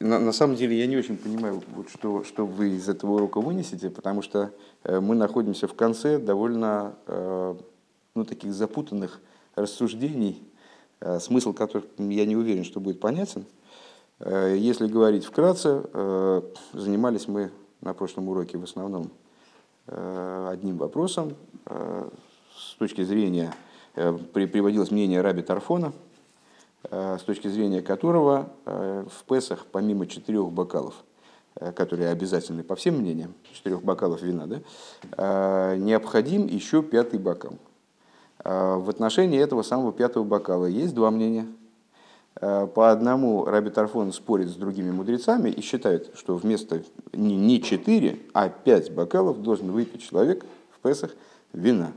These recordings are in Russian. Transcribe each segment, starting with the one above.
на, на самом деле я не очень понимаю, вот что, что вы из этого урока вынесете, потому что э, мы находимся в конце довольно э, ну, таких запутанных рассуждений, э, смысл которых я не уверен, что будет понятен. Если говорить вкратце, занимались мы на прошлом уроке в основном одним вопросом с точки зрения, приводилось мнение Раби Тарфона – с точки зрения которого э, в Песах помимо четырех бокалов, э, которые обязательны по всем мнениям, четырех бокалов вина, да, необходим еще пятый бокал. В отношении этого самого пятого бокала есть два мнения. По одному Раби Тарфон спорит с другими мудрецами и считает, что вместо не четыре, а пять бокалов должен выпить человек в Песах вина.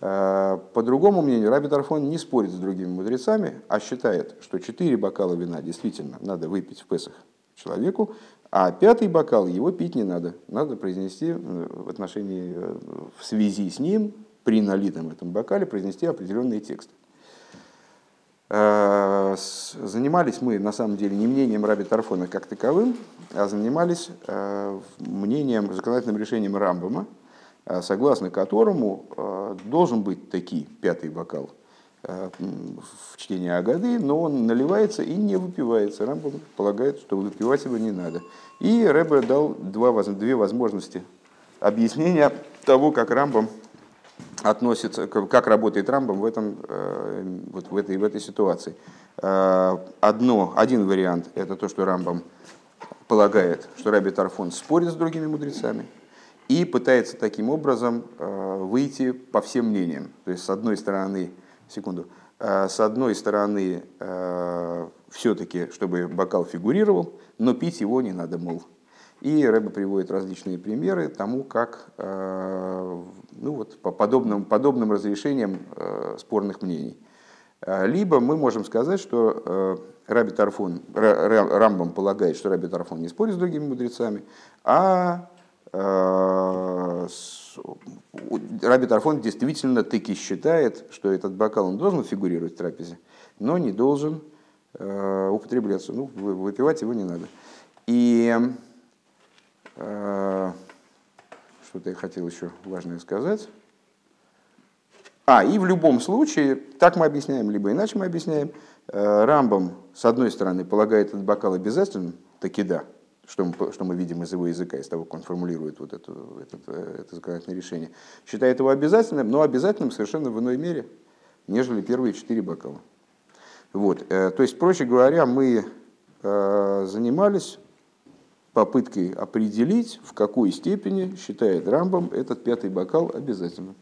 Э, по другому мнению, Раби Тарфон не спорит с другими мудрецами, а считает, что четыре бокала вина действительно надо выпить в Песах человеку, а пятый бокал его пить не надо. Надо произнести э, в отношении, э, в связи с ним, при налитом этом бокале, произнести определенные тексты. Занимались мы, на самом деле, не мнением Раби Тарфона как таковым, а занимались мнением, законодательным решением Рамбама, Э, согласно которому э, должен быть таки пятый бокал э, в чтении Агады, но он наливается и не выпивается. Рамбам полагает, что выпивать его не надо. И Рэбе дал два, две возможности объяснения того, как Рамбам относится, как работает Рамбам в, этом, вот в, этой, в этой ситуации. Одно, один вариант – это то, что Рамбам полагает, что Раби Тарфон спорит с другими мудрецами, и пытается таким образом э, выйти по всем мнениям. То есть, с одной стороны, секунду, э, с одной стороны, э, все-таки, чтобы бокал фигурировал, но пить его не надо, мол. И Рэба приводит различные примеры тому, как ну вот, по подобным, подобным разрешениям спорных мнений. Либо мы можем сказать, что Раби Тарфон, Рамбам полагает, что Раби Тарфон не спорит с другими мудрецами, а Раби Тарфон действительно таки считает, что этот бокал он должен фигурировать в трапезе, но не должен э, употребляться. Ну, выпивать его не надо. И э, что-то я хотел еще важное сказать. А, и в любом случае, так мы объясняем, либо иначе мы объясняем, Рамбам, с одной стороны, полагает этот бокал обязательным, таки да, что мы, что мы видим из его языка, из того, как он формулирует вот это, это, это законодательное решение, считает его обязательным, но обязательным совершенно в иной мере, нежели первые четыре бокала. Вот. Э, то есть, проще говоря, мы э, занимались попыткой определить, в какой степени считает Рамбом этот пятый бокал обязательным.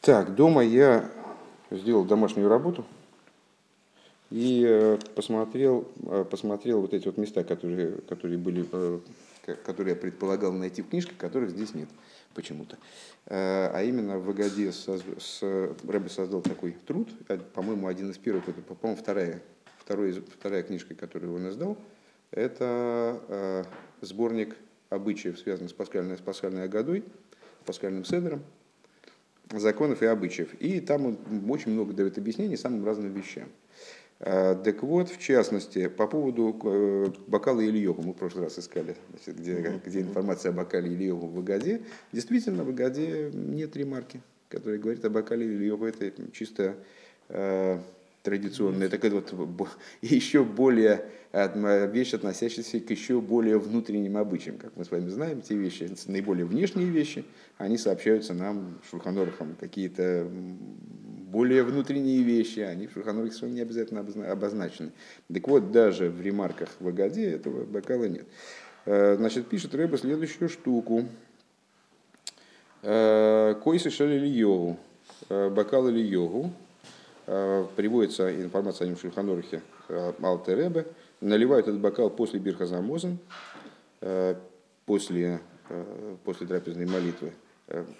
Так, дома я сделал домашнюю работу – и э, посмотрел, э, посмотрел вот эти вот места, которые, которые, были, э, которые я предполагал найти в книжке, которых здесь нет почему-то. А именно в Агаде с, с, Рэбби создал такой труд, по-моему, один из первых, это, по-моему, вторая, второй, вторая книжка, которую он издал, это сборник обычаев, связанных с пасхальной, с пасхальной Агадой, пасхальным седером, законов и обычаев. И там очень много дает объяснений самым разным вещам. Э, так вот, в частности, по поводу э, бокала Ильёва, мы в прошлый раз искали, значит, где, где информация о бокале Ильёва в Агаде. Действительно, в Агаде нет ремарки, которая говорит о бокале Ильёва. Это чисто э, традиционная, такая вот еще более вещь, относящаяся к еще более внутренним обычаям. Как мы с вами знаем, те вещи, наиболее внешние вещи, они сообщаются нам шурханорахом какие-то более внутренние вещи, они в Шульханорухе своем не обязательно обозначены. Так вот, даже в ремарках в Агаде этого бокала нет. Э, значит, пишет Рэба следующую штуку. Э, Койсы шалили йогу, э, бокал или йогу. Приводится информация о нем в Шульханорухе Алтеребе. Наливают этот бокал после Бирхазамозен, после, после трапезной молитвы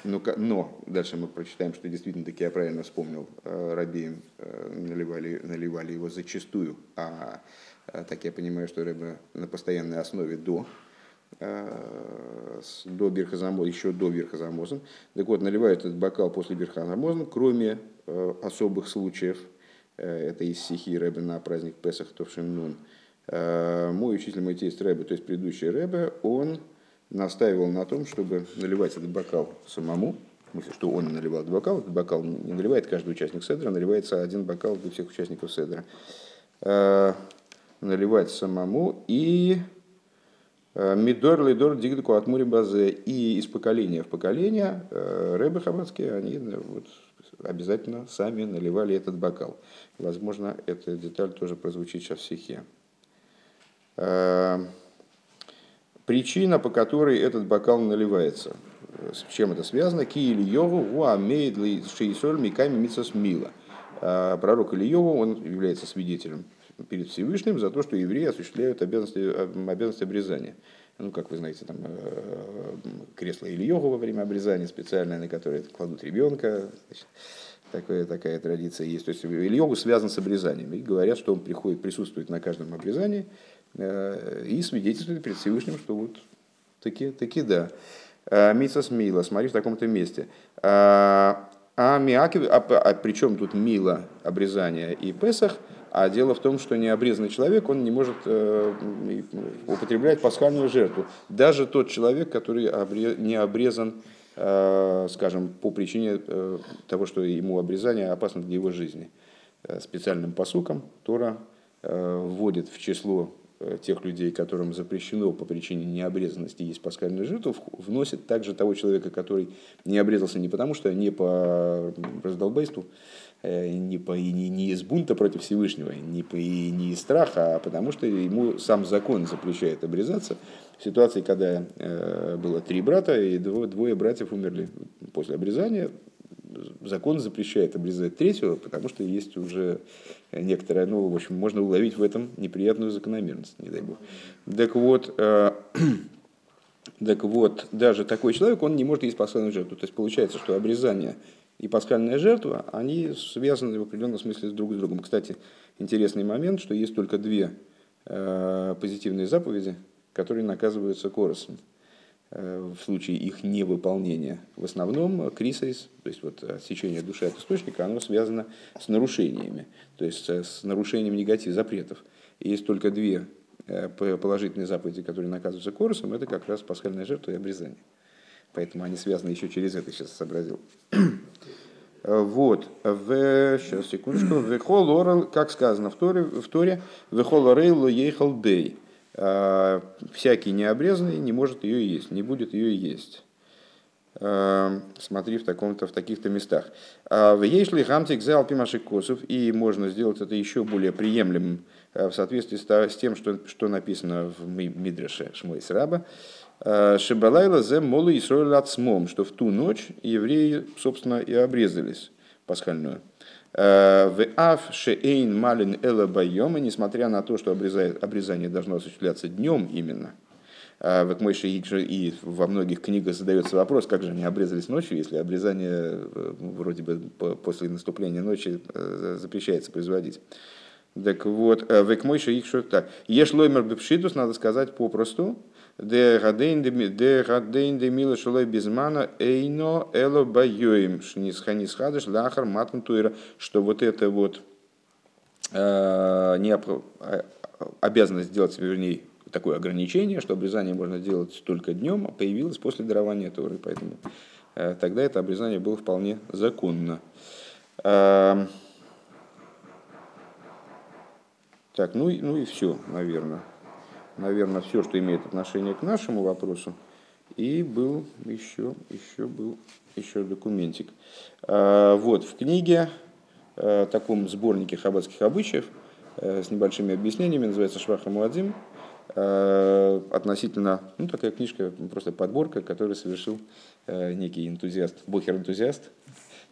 но, но дальше мы прочитаем, что действительно таки я правильно вспомнил, э, Рабиим э, наливали, наливали его зачастую, а так я понимаю, что Рэбе на постоянной основе до, до Бирхазамоза, еще до Бирхазамоза. Так вот, наливают этот бокал после Бирхазамоза, кроме особых случаев, это из стихи Рэбе на праздник Песах Товшин Мой учитель, мой тесть Рэбе, то есть предыдущий Рэбе, он настаивал на том, чтобы наливать этот бокал самому, в смысле, что он наливал этот бокал, этот бокал не наливает каждый участник седра, наливается один бокал для всех участников седра. Наливать самому и Мидор лидор дигдаку от мури базе. И из поколения в поколение рэбы хаббатские, они вот, обязательно сами наливали этот бокал. Возможно, эта деталь тоже прозвучит сейчас в стихе. Причина, по которой этот бокал наливается. С чем это связано? Ки гуамеид ли шейсоль миками мицас мила. Пророк Ильеву, он является свидетелем перед Всевышним за то, что евреи осуществляют обязанности, обязанности обрезания. Ну, как вы знаете, там э, кресло или йогу во время обрезания специальное, на которое кладут ребенка. Значит, такая, такая традиция есть. То есть Ильогу связан с обрезанием. И говорят, что он приходит, присутствует на каждом обрезании и свидетельствует перед Всевышним, что вот таки, таки да. Э, Мицас Мила, смотри в таком-то месте. А, миаки, а, а причем тут Мила, обрезание и Песах – а дело в том, что необрезанный человек, он не может э, употреблять пасхальную жертву. Даже тот человек, который не обрезан, э, скажем, по причине э, того, что ему обрезание опасно для его жизни. Специальным посуком Тора вводит в число тех людей, которым запрещено по причине необрезанности есть пасхальную жертву, вносит также того человека, который не обрезался не потому, что не по раздолбайству, Э, не, по, не, не из бунта против Всевышнего, не, по, не из страха, а потому что ему сам закон запрещает обрезаться. В ситуации, когда э, было три брата и двое, двое братьев умерли после обрезания, закон запрещает обрезать третьего, потому что есть уже некоторая, ну, в общем, можно уловить в этом неприятную закономерность, не дай бог. Так вот, э, так вот, даже такой человек, он не может есть последнюю жертву. То есть получается, что обрезание и пасхальная жертва, они связаны в определенном смысле друг с другом. Кстати, интересный момент, что есть только две э, позитивные заповеди, которые наказываются коросом в случае их невыполнения. В основном крисайс, то есть вот отсечение души от источника, оно связано с нарушениями, то есть с нарушением негатив запретов. Есть только две э, положительные заповеди, которые наказываются коросом, это как раз пасхальная жертва и обрезание. Поэтому они связаны еще через это, сейчас сообразил. Вот, в, сейчас, секундочку, вехол орел, как сказано в Торе, в Торе вехол орейл ейхал дей. А, всякий необрезанный не может ее есть, не будет ее есть. А, смотри в, таком-то, в таких-то местах. А, в ейшли хамтик за алпимаши косов, и можно сделать это еще более приемлемым в соответствии с тем, что, что написано в Мидреше Шмойс Раба. Шибалайла зе молу Исроэль ацмом, что в ту ночь евреи, собственно, и обрезались пасхальную. Э, в аф шеэйн малин байома, несмотря на то, что обрезание должно осуществляться днем именно, э, в Мойше и во многих книгах задается вопрос, как же они обрезались ночью, если обрезание вроде бы после наступления ночи запрещается производить. Так вот, в Экмойше их что так. Еш лоймер бепшитус, надо сказать попросту, де гадейн де мила шалой безмана эйно эло байоим. Шнисханис хадыш лахар матн туира, что вот это вот э, э, обязанность сделать, вернее, такое ограничение, что обрезание можно делать только днем, а появилось после дарования Торы, поэтому э, тогда это обрезание было вполне законно. Эм, так, ну, ну и все, наверное наверное, все, что имеет отношение к нашему вопросу. И был еще, еще был еще документик. А, вот, в книге, а, таком сборнике хаббатских обычаев, а, с небольшими объяснениями, называется «Шваха Муадзим», относительно, ну, такая книжка, просто подборка, которую совершил некий энтузиаст, бухер-энтузиаст,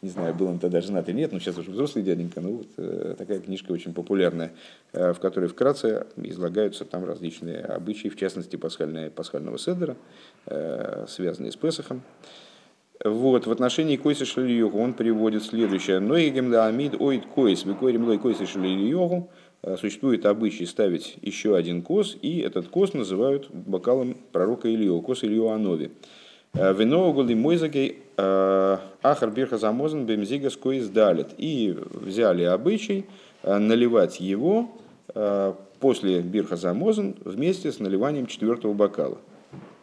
не знаю, был он тогда женат или нет, но сейчас уже взрослый дяденька, ну вот э, такая книжка очень популярная, э, в которой вкратце излагаются там различные обычаи, в частности пасхальные, пасхального седера, э, связанные с Песохом. Вот, в отношении כוס של אליהו он приводит следующее. נוהגין להעמיד עוד כוס, וקורין לו כוס של אליהו, существует обычай ставить еще один כוס, и этот כוס называют бокалом пророка Илью, כוס אליהו הנביא. ונוהגין למזגו אחר ברכת המזון במזיגת כוס דלית. И взяли обычай наливать его после ברכת המזון вместе с наливанием четвертого бокала.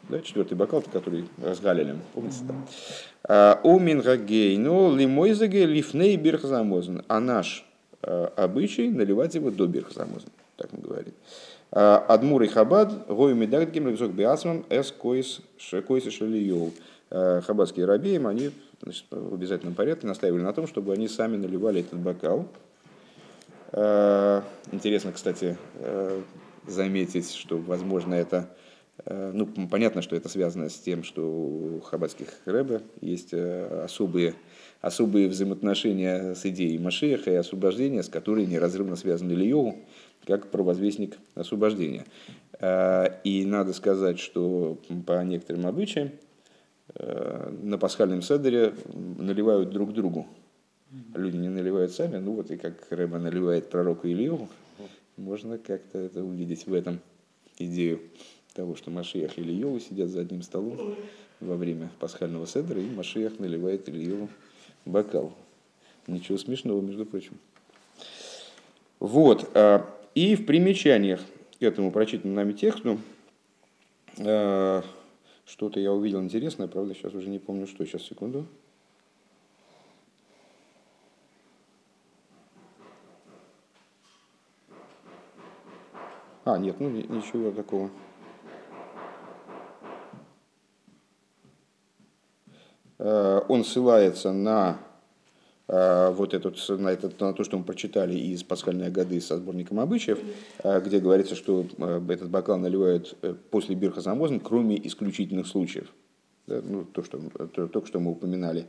Да, четвертый бокал, который разливали, помните там. ומנהגנו למזגו לפני ברכת המזון. А наш обычай наливать его до ברכת המזון. Так мы говорим. אדמו״רי חב״ד, היו מדקדקים, למזוג בעצמם, את כוס של אליהו. Хабадские рабеем, они значит, в обязательном порядке настаивали на том, чтобы они сами наливали этот бокал. Интересно, кстати, заметить, что, возможно, это ну, понятно, что это связано с тем, что у хаббатских рэбе есть особые, особые взаимоотношения с идеей Машеха и освобождения, с которой неразрывно связаны Ильеву как провозвестник освобождения. Э, и надо сказать, что по некоторым обычаям э, на пасхальном седере наливают друг другу. Люди не наливают сами, ну вот и как Рэба наливает пророку Илью, можно как-то это увидеть в этом идею того, что Машиях и Ильеву сидят за одним столом во время пасхального седера, и Машиях наливает Ильеву бокал. Ничего смешного, между прочим. Вот. И в примечаниях к этому прочитанному нами тексту э, что-то я увидел интересное, правда, сейчас уже не помню, что. Сейчас, секунду. А, нет, ну ничего такого. Э, он ссылается на вот этот, на, этот, на то, что мы прочитали из «Пасхальной годы» со сборником обычаев, э, где говорится, что э, этот бокал наливают после Бирха Замозен, кроме исключительных случаев. Да, ну, то, что, то, только что мы упоминали.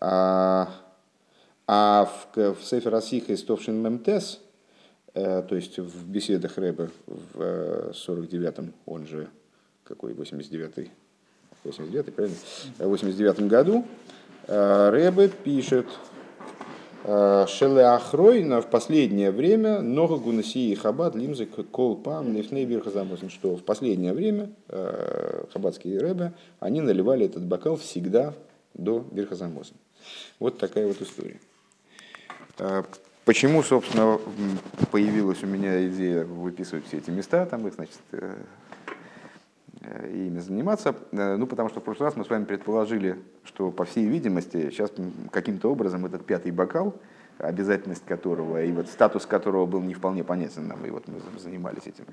А, а в, в Сефер Асиха из Товшин Мемтес, то есть в беседах Рэба в 49-м, он же какой, 89-й, 89 правильно? В 89 году Рэбе пишет, Э, Шеле Ахройна в последнее время Нога Гунасии Хабад Лимзы Кол Пам Нефней Бирхазамозин, что в последнее время э, хабадские рэбе, они наливали этот бокал всегда до Бирхазамозин. Вот такая вот история. Э, почему, собственно, появилась у меня идея выписывать все эти места, там их, значит, ими заниматься. Э, ну, потому что в прошлый раз мы с вами предположили, что, по всей видимости, сейчас каким-то образом этот пятый бокал, обязательность которого и вот статус которого был не вполне понятен нам, и вот мы занимались этим,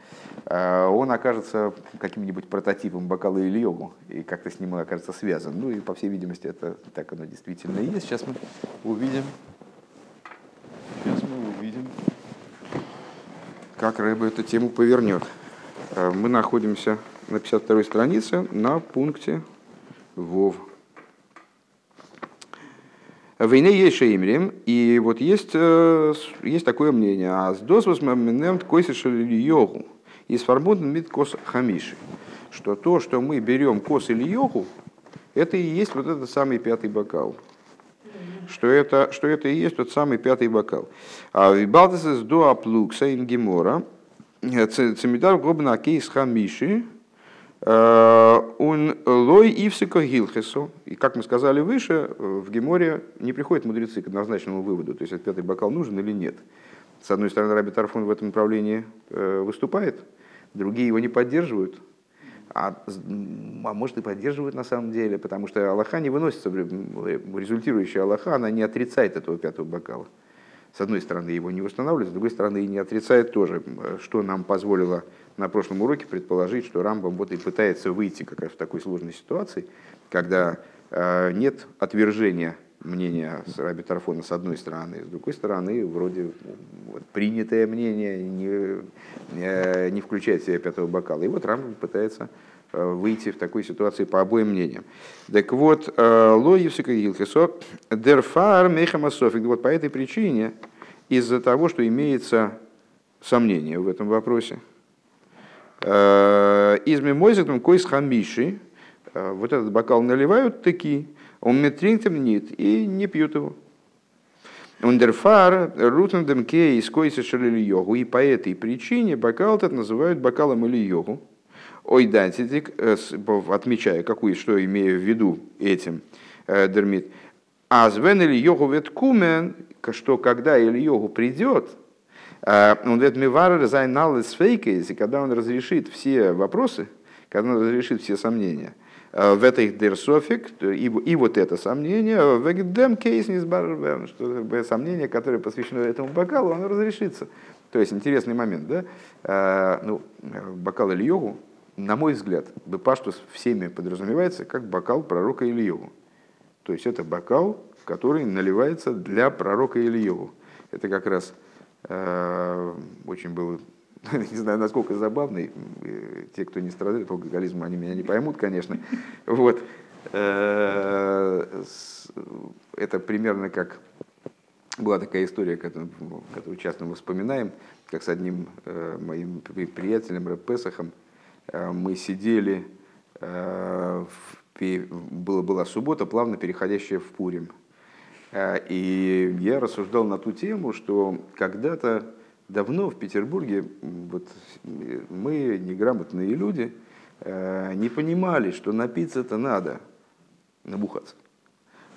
э, он окажется каким-нибудь прототипом бокала или йогу, и как-то с ним он окажется связан. Ну и, по всей видимости, это так оно действительно и есть. Сейчас мы увидим, сейчас мы увидим, как Рэба эту тему повернет. Мы находимся на 52 странице на пункте Вов. Войне есть шеймрим, и вот есть, э, есть такое мнение. А с досвос момент койсишели йогу, и сформутан мид кос хамиши. Что то, что мы берем кос или йогу, это и есть вот этот самый пятый бокал. Что это, что это и есть тот самый пятый бокал. А вибалтес до аплукса ингемора, цемидар гобна кейс хамиши, он лой ивсика гилхесу. И как мы сказали выше, в Геморе не приходят мудрецы к однозначному выводу, то есть этот пятый бокал нужен или нет. С одной стороны, Раби Тарфон в этом направлении э, выступает, другие его не поддерживают. А, а может и поддерживают на самом деле, потому что Аллаха не выносится, результирующая Аллаха, она не отрицает этого пятого бокала. С одной стороны, его не устанавливает, с другой стороны, и не отрицает тоже, что нам позволило на прошлом уроке предположить, что Рамбам вот и пытается выйти как раз в такой сложной ситуации, когда э, нет отвержения мнения Раби Тарфона с одной стороны, с другой стороны, вроде вот, принятое мнение не, не, не включает в себя пятого бокала. И вот Рамбам пытается э, выйти в такой ситуации по обоим мнениям. Так вот, э, Лоевсика Гилхесо, Дерфар Мехамасофик, вот по этой причине, из-за того, что имеется сомнение в этом вопросе, Э, из мимойзитом койс хамиши, э, вот этот бокал наливают таки, он метринтем нет и не пьют его. Ундерфар рутендем кей из койса шалили йогу. И по этой причине бокал этот называют бокалом или йогу. Ой, дантитик, э, отмечая, какую, что имею в виду этим, А звен или йогу веткумен, что когда или йогу придет, Он говорит, Мивар Зайнал из и когда он разрешит все вопросы, когда он разрешит все сомнения, в этой дерсофик, и, вот это сомнение, в Эгдем кейс не что сомнение, которое посвящено этому бокалу, оно разрешится. То есть интересный момент, да? Ну, бокал или йогу, на мой взгляд, Бепаштус всеми подразумевается как бокал пророка Ильеву. То есть это бокал, который наливается для пророка Ильеву. Это как раз э, очень было, не знаю, насколько забавный. Те, кто не страдает алкоголизмом, они меня не поймут, конечно. Вот. Э, это примерно как была такая история, которую, часто мы вспоминаем, как с одним э, моим приятелем Рэпесахом Э, мы сидели, э, была, была суббота, плавно переходящая в Пурим. Э, и я рассуждал на ту тему, что когда-то давно в Петербурге вот, мы, неграмотные люди, не понимали, что напиться это надо, набухаться.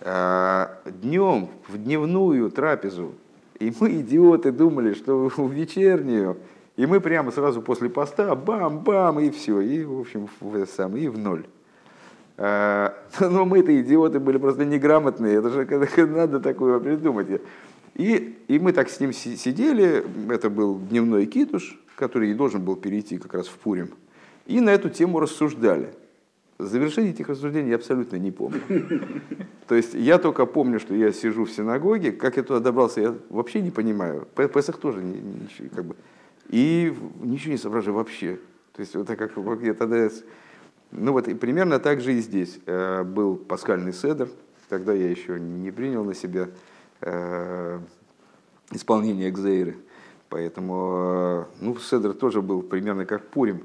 Днем, в дневную трапезу, и мы, идиоты, думали, что в вечернюю и мы прямо сразу после поста бам-бам, и все, и, в общем, в, сам, и в ноль. А, но мы-то идиоты были просто неграмотные, это же надо такое придумать. И, и мы так с ним сидели, это был дневной китуш, который и должен был перейти как раз в Пурим, и на эту тему рассуждали. Завершение этих рассуждений я абсолютно не помню. То есть я только помню, что я сижу в синагоге, как я туда добрался, я вообще не понимаю. Песах тоже не, не, как бы, и ничего не соображаю вообще. То есть вот так как я тогда... Ну вот и примерно так же и здесь. Э, был пасхальный седр, тогда я еще не принял на себя э, исполнение экзейры. Поэтому, э, ну, седр тоже был примерно как Пурим.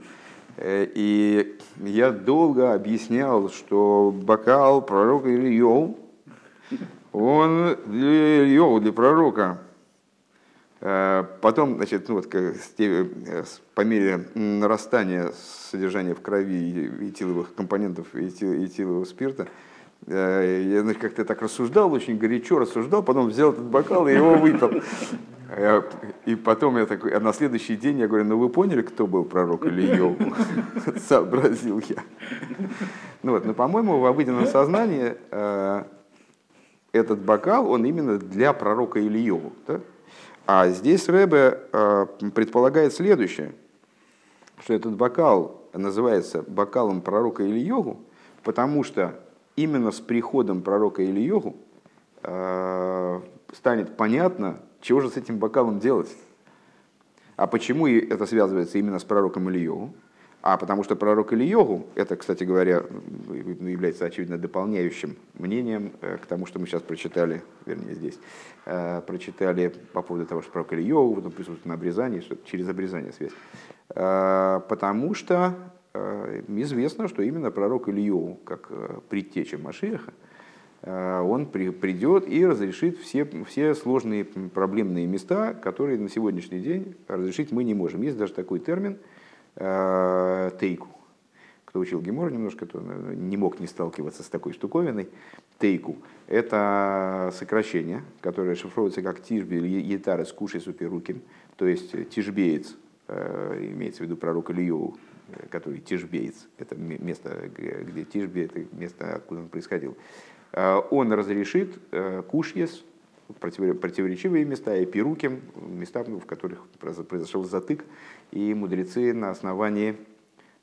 И я долго объяснял, что бокал пророка Ильев, он для Ильева, для пророка, потом, значит, ну вот, э, по мере нарастания содержания в крови этиловых компонентов этилового спирта, э, я значит, как-то так рассуждал, очень горячо рассуждал, потом взял этот бокал и его выпил. И потом я такой, а на следующий день я говорю, ну вы поняли, кто был пророк или Ильев? Сообразил я. Ну вот, но по-моему в обыденном сознании этот бокал, он именно для пророка Ильеву. Да? А здесь Рэбе э, предполагает следующее, что этот бокал называется бокалом пророка Ильёгу, потому что именно с приходом пророка Ильёгу э, станет понятно, чего же с этим бокалом делать. А почему это связывается именно с пророком Ильёгу? А потому что пророк Ильёгу, это, кстати говоря, является очевидно дополняющим мнением э, к тому, что мы сейчас прочитали, вернее здесь, э, прочитали по поводу того, что пророк Ильёгу потом присутствует на обрезании, что через обрезание связь. Э, потому что известно, что именно пророк Ильёу, как предтеча Машиаха, он придет и разрешит все, все сложные проблемные места, которые на сегодняшний день разрешить мы не можем. Есть даже такой термин – тейку. Кто учил Гемор немножко, то не мог не сталкиваться с такой штуковиной. Тейку – это сокращение, которое шифруется как тишби или етара с кушей суперуким, то есть тишбеец, э, имеется в виду пророк Ильеву, который тишбеец, это место, где тишби, это место, откуда он происходил. Э, он разрешит кушьес, противоречивые места, и пируки, места, в которых произошел затык, и мудрецы на основании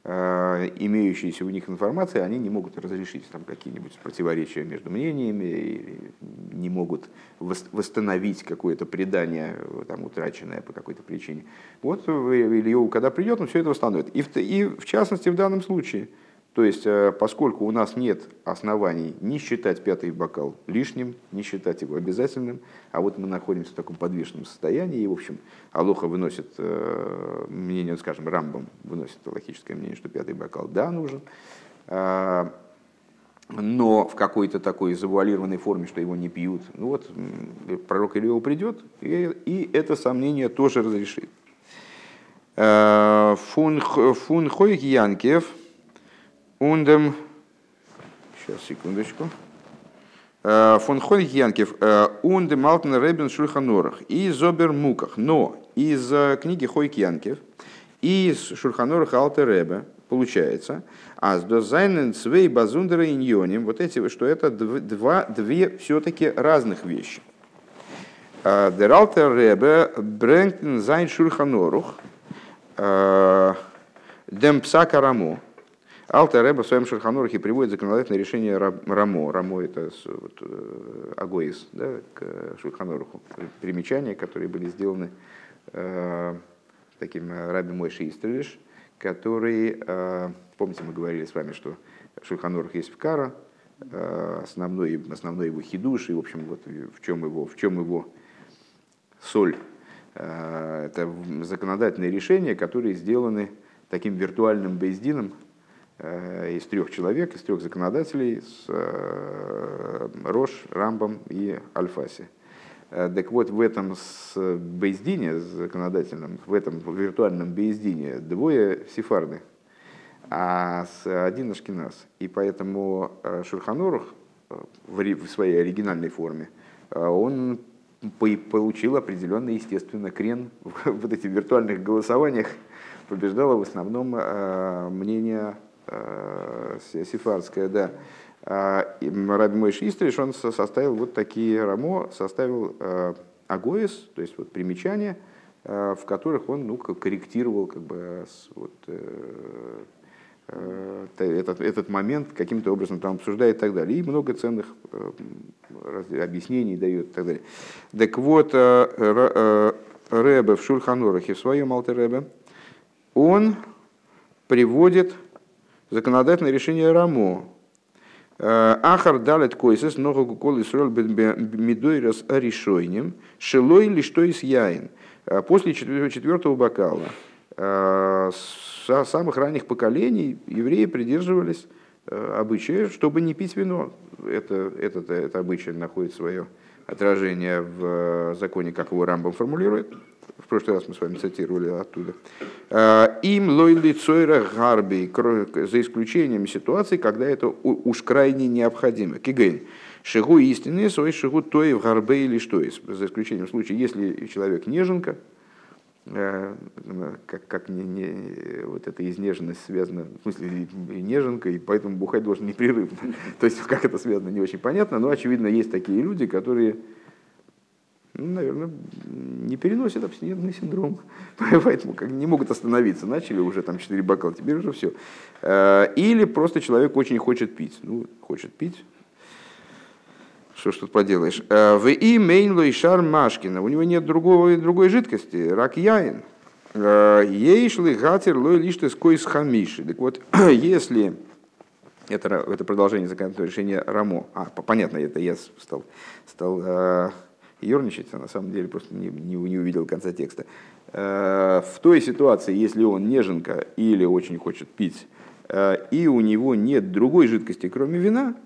э, имеющейся у них информации, они не могут разрешить там какие-нибудь противоречия между мнениями, не могут восстановить какое-то предание там, утраченное по какой-то причине. Вот Ильев, когда придет, он все это восстановит. И в, и в частности в данном случае – то есть, э, поскольку у нас нет оснований не считать пятый бокал лишним, не считать его обязательным, а вот мы находимся в таком подвешенном состоянии, и, в общем, Алоха выносит э, мнение, скажем, Рамбом выносит логическое мнение, что пятый бокал, да, нужен, а, но в какой-то такой завуалированной форме, что его не пьют. Ну вот, пророк Илья придет, и, и это сомнение тоже разрешит. Э, фун, фун Хойк Янкев – Ундем, сейчас, секундочку. Э, фон Хольх Янкев, э, Ундем Алтен Ребен Шульханорах и Зобер Муках. Но из книги Хойкьянкев и из Шурханора Халта Ребе получается, а с дозайнен свей базундера иньоним, вот эти, что это два, две все-таки разных вещи. Дералтер Ребе Бренктен Зайн Шурханорух Дем Псака Алтер Ребе в своем Шурханорухе приводит законодательное решение Рамо. Рамо это вот, э, Агоис, да, к Шурханоруху. Примечания, которые были сделаны э, таким э, Раби Мойши Истрелиш, который, э, помните, мы говорили с вами, что Шульханорух есть в Кара, э, основной, основной его хидуш, и, в общем, вот в чем его, в чем его соль. Э, это законодательные решения, которые сделаны таким виртуальным бейздином из трех человек, из трех законодателей, с Рош, Рамбом и Альфаси. Так вот, в этом с бейздине законодательном, в этом виртуальном бейздине двое сефарды, а с один ашкеназ. И поэтому Шурханорух в своей оригинальной форме, он получил определенный, естественно, крен в вот этих виртуальных голосованиях, побеждало в основном мнение сефардское, да. Раби Мой Шистриш, он составил вот такие рамо, составил агоис, то есть вот примечания, в которых он ну, корректировал как бы, вот, этот, этот момент каким-то образом там обсуждает и так далее. И много ценных объяснений дает и так далее. Так вот, Рэбе в Шульханорахе, в своем Алтеребе, он приводит законодательное решение Рамо. Ахар далет койсес, ногу кукол Исроль медойрас решойнем, шелой ли что из яин. После четвертого бокала с самых ранних поколений евреи придерживались обычая, чтобы не пить вино. Это, это, это обычай находит свое отражение в законе, как его Рамбам формулирует. В прошлый раз мы с вами цитировали оттуда. «Э, Им лойли цойра гарби, за исключением ситуации, когда это уж крайне необходимо. Кигейн. Шигу истины, свой шигу той в гарбе или что есть. За исключением случая, если человек неженка, э, как, как не, не, вот эта изнеженность связана, в смысле неженка, и поэтому бухать должен непрерывно. То есть, как это связано, не очень понятно, но, очевидно, есть такие люди, которые ну, наверное, не переносят абстинентный синдром, поэтому как, не могут остановиться. Начали уже там 4 бокала, теперь уже все. Э, или просто человек очень хочет пить. Ну, хочет пить, что ж тут поделаешь. Э, в и мейнло и шар Машкина. У него нет другого, другой жидкости. Рак яин. Э, Ейшли гатер лой лишь с хамиши. Так вот, если это, это продолжение законодательного решения Рамо. А, понятно, это я стал, стал ерничать, а на самом деле просто не, не, не увидел конца текста. Э, в той ситуации, если он неженка или очень хочет пить, э, и у него нет другой жидкости, кроме вина,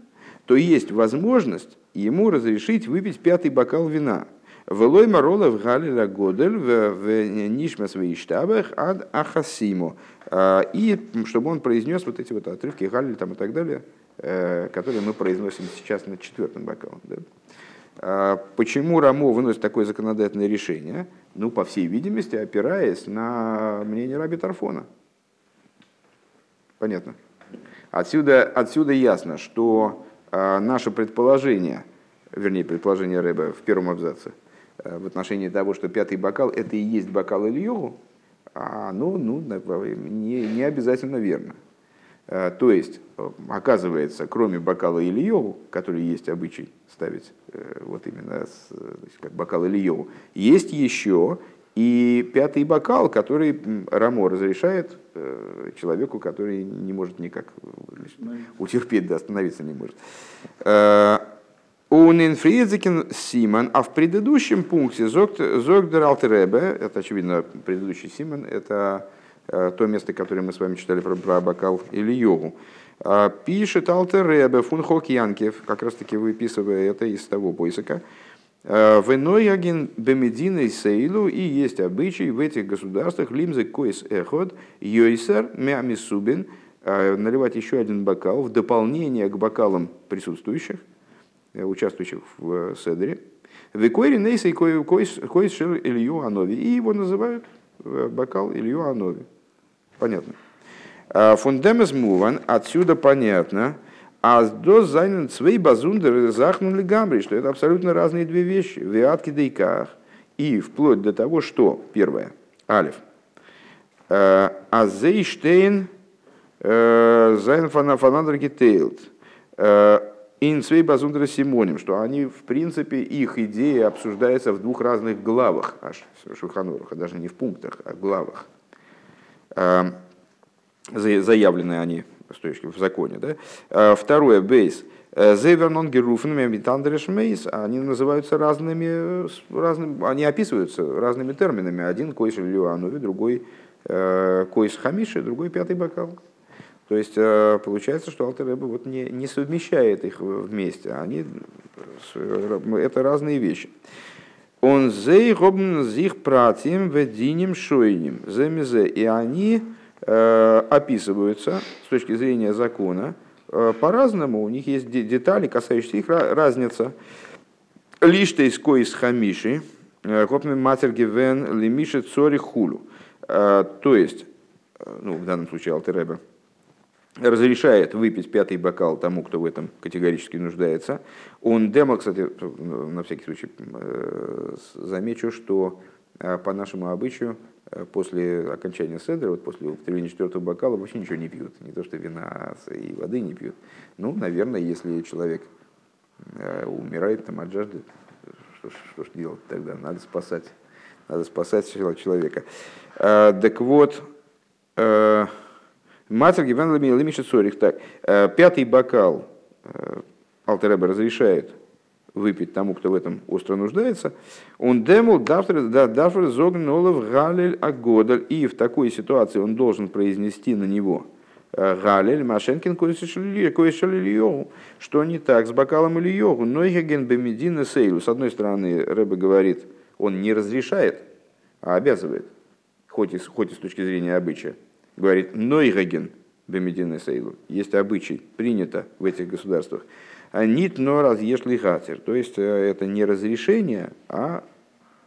то есть возможность ему разрешить выпить пятый бокал вина. Велой марола в галиля годель в нишма своих штабах ад ахасиму. Э, и чтобы он произнес вот эти вот отрывки галиль там и так далее, которые мы произносим сейчас на четвертом бокале. Да? А почему Рамо выносит такое законодательное решение? Ну, по всей видимости, опираясь на мнение Раби Тарфона. Понятно. Отсюда, отсюда ясно, что а, наше предположение, вернее, предположение Рэба в первом абзаце, а, в отношении того, что пятый бокал это и есть бокал Ильюгу, оно ну, не, не обязательно верно. Э, то есть, э, оказывается, кроме бокала Ильеву, который есть обычай ставить э, вот именно значит, как бокал Ильеву, есть еще и пятый бокал, который Рамо разрешает человеку, который не может никак значит, утерпеть, да, остановиться не может. Унинфридзикин Симон, а в предыдущем пункте Зогдер Алтеребе, это очевидно предыдущий Симон, это то место, которое мы с вами читали про, про бокал или йогу. А, пишет Алтер Ребе Фунхок Янкев, как раз таки выписывая это из того поиска. «Э, Веноягин бемедина и сейлу, и есть обычай в этих государствах лимзы койс эход, йойсер мямисубин, э, наливать еще один бокал в дополнение к бокалам присутствующих, участвующих в седре, Векойри Нейса и Койс Шер Илью Анови. И его называют бокал Илью Анови. Понятно. Фундемес Муван, отсюда понятно, а до зайнен свей базундер захнули гамбри, что это абсолютно разные две вещи. Виатки дейках. И вплоть до того, что, первое, алиф, Азейштейн Зайн Фанандер Гитейлд. Ин свей базундер Симоним, что они, в принципе, их идея обсуждается в двух разных главах, аж Шухануруха, даже не в пунктах, а в главах. Заявлены они с точки в законе. Да? Второе, бейс. Зейвернон Геруфен Мемитандереш Мейс, они называются разными, разными, они описываются разными терминами. Один койш Люанови, другой койш Хамиши, другой пятый бокал. То есть получается, что Алтер вот не, не совмещает их вместе. Они, это разные вещи. Он зей робн зих пратим вединим шойним. Земезе. И они описываются с точки зрения закона – Э, по-разному, у них есть детали, касающиеся их разница. Лишь из коис хамиши, э, копный матер гивен лимиши цори хулю. Э, то есть, ну, в данном случае Алтереба, разрешает выпить пятый бокал тому, кто в этом категорически нуждается. Он демо, кстати, на всякий случай замечу, что по нашему обычаю Э, после окончания седра, вот после употребления четвертого бокала вообще ничего не пьют. Не то, что вина и воды не пьют. Ну, наверное, если человек э, умирает там от жажды, что, что ж делать тогда? Надо спасать. Надо спасать человека. Э, так вот, Матер Гивен Лемиша Сорих. Так, пятый бокал Алтереба разрешает выпить тому, кто в этом остро нуждается, он демул дафр зогнолов галель агодаль, и в такой ситуации он должен произнести на него э, галель машенкин коишалильеву, что не так с бокалом или йогу, но иген бемедина сейлу. С одной стороны, Рэбе говорит, он не разрешает, а обязывает, хоть и, хоть и с точки зрения обычая. Говорит, нойгаген бемедина сейлу. Есть обычай, принято в этих государствах. Нит но разъешли хатер. То есть э, это не разрешение, а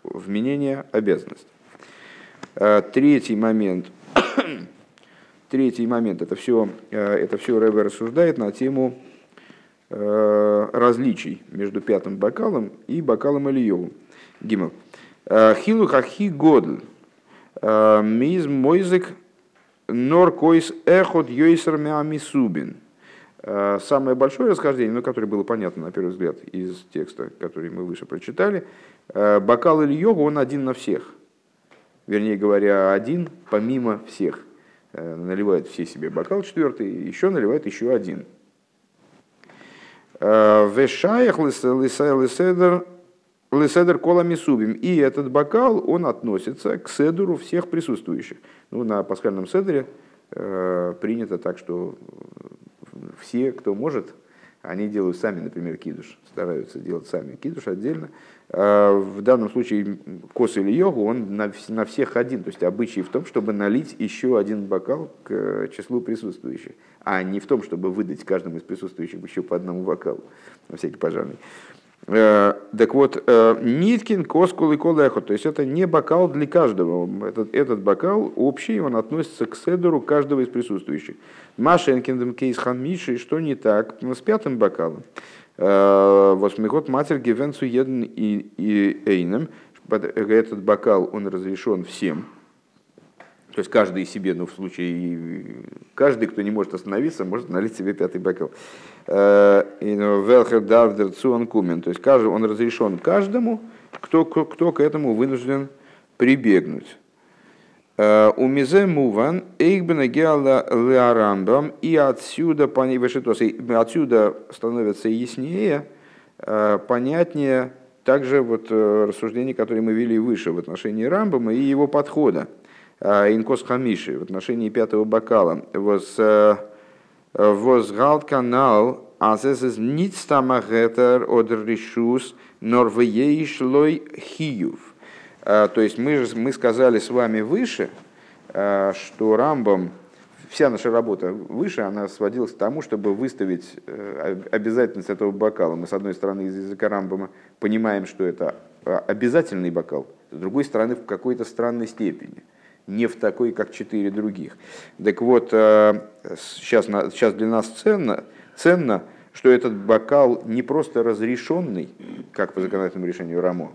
вменение обязанности. Э, третий момент. Третий момент. Это все, э, это все Рэбе рассуждает на тему различий между пятым бокалом и бокалом Ильевым. Гимов. Хилу хахи годль. Миз мойзек нор койс эхот йойсер миамисубин. Э, самое большое расхождение, ну, которое было понятно на первый взгляд из текста, который мы выше прочитали, э, бокал или йога, он один на всех. Вернее говоря, один помимо всех. Э, наливает все себе бокал четвертый, еще наливает еще один. Вешаях лиседер кола мисубим. И этот бокал, он относится к седуру всех присутствующих. Ну, на пасхальном седере принято так, что все, кто может, они делают сами, например, кидуш, стараются делать сами кидуш отдельно. А в данном случае кос или йогу, он на, на всех один. То есть обычай в том, чтобы налить еще один бокал к числу присутствующих, а не в том, чтобы выдать каждому из присутствующих еще по одному бокалу, на всякий пожарный. Э, так вот, э, Ниткин, Коскул и Колехо, то есть это не бокал для каждого. Этот, этот бокал общий, он относится к седору каждого из присутствующих. Машенкиндем кейс хамиши, что не так с пятым бокалом. Э, Восьмихот матер гивенцу еден и эйном. Этот бокал, он разрешен всем. То есть каждый себе, ну в случае, каждый, кто не может остановиться, может налить себе пятый бокал. Э, Велхер Давдер Цуан Кумен. То есть каждый, он разрешен каждому, кто, кто к этому вынужден прибегнуть. Э, у Мизе Муван Эйгбена Геала Леарамбам и отсюда, отсюда становится яснее, э, понятнее также вот рассуждения, которые мы вели выше в отношении Рамбама и его подхода. Инкос Хамиши в отношении пятого бокала. Воз возгалт канал, а это не стамагетер от решус норвееишлой хиюв. То есть мы, мы сказали с вами выше, что Рамбам вся наша работа выше, она сводилась к тому, чтобы выставить обязательность этого бокала. Мы, с одной стороны, из языка Рамбама понимаем, что это обязательный бокал, с другой стороны, в какой-то странной степени – не в такой, как четыре других. Так вот, сейчас, сейчас для нас ценно, ценно, что этот бокал не просто разрешенный, как по законодательному решению Рамо,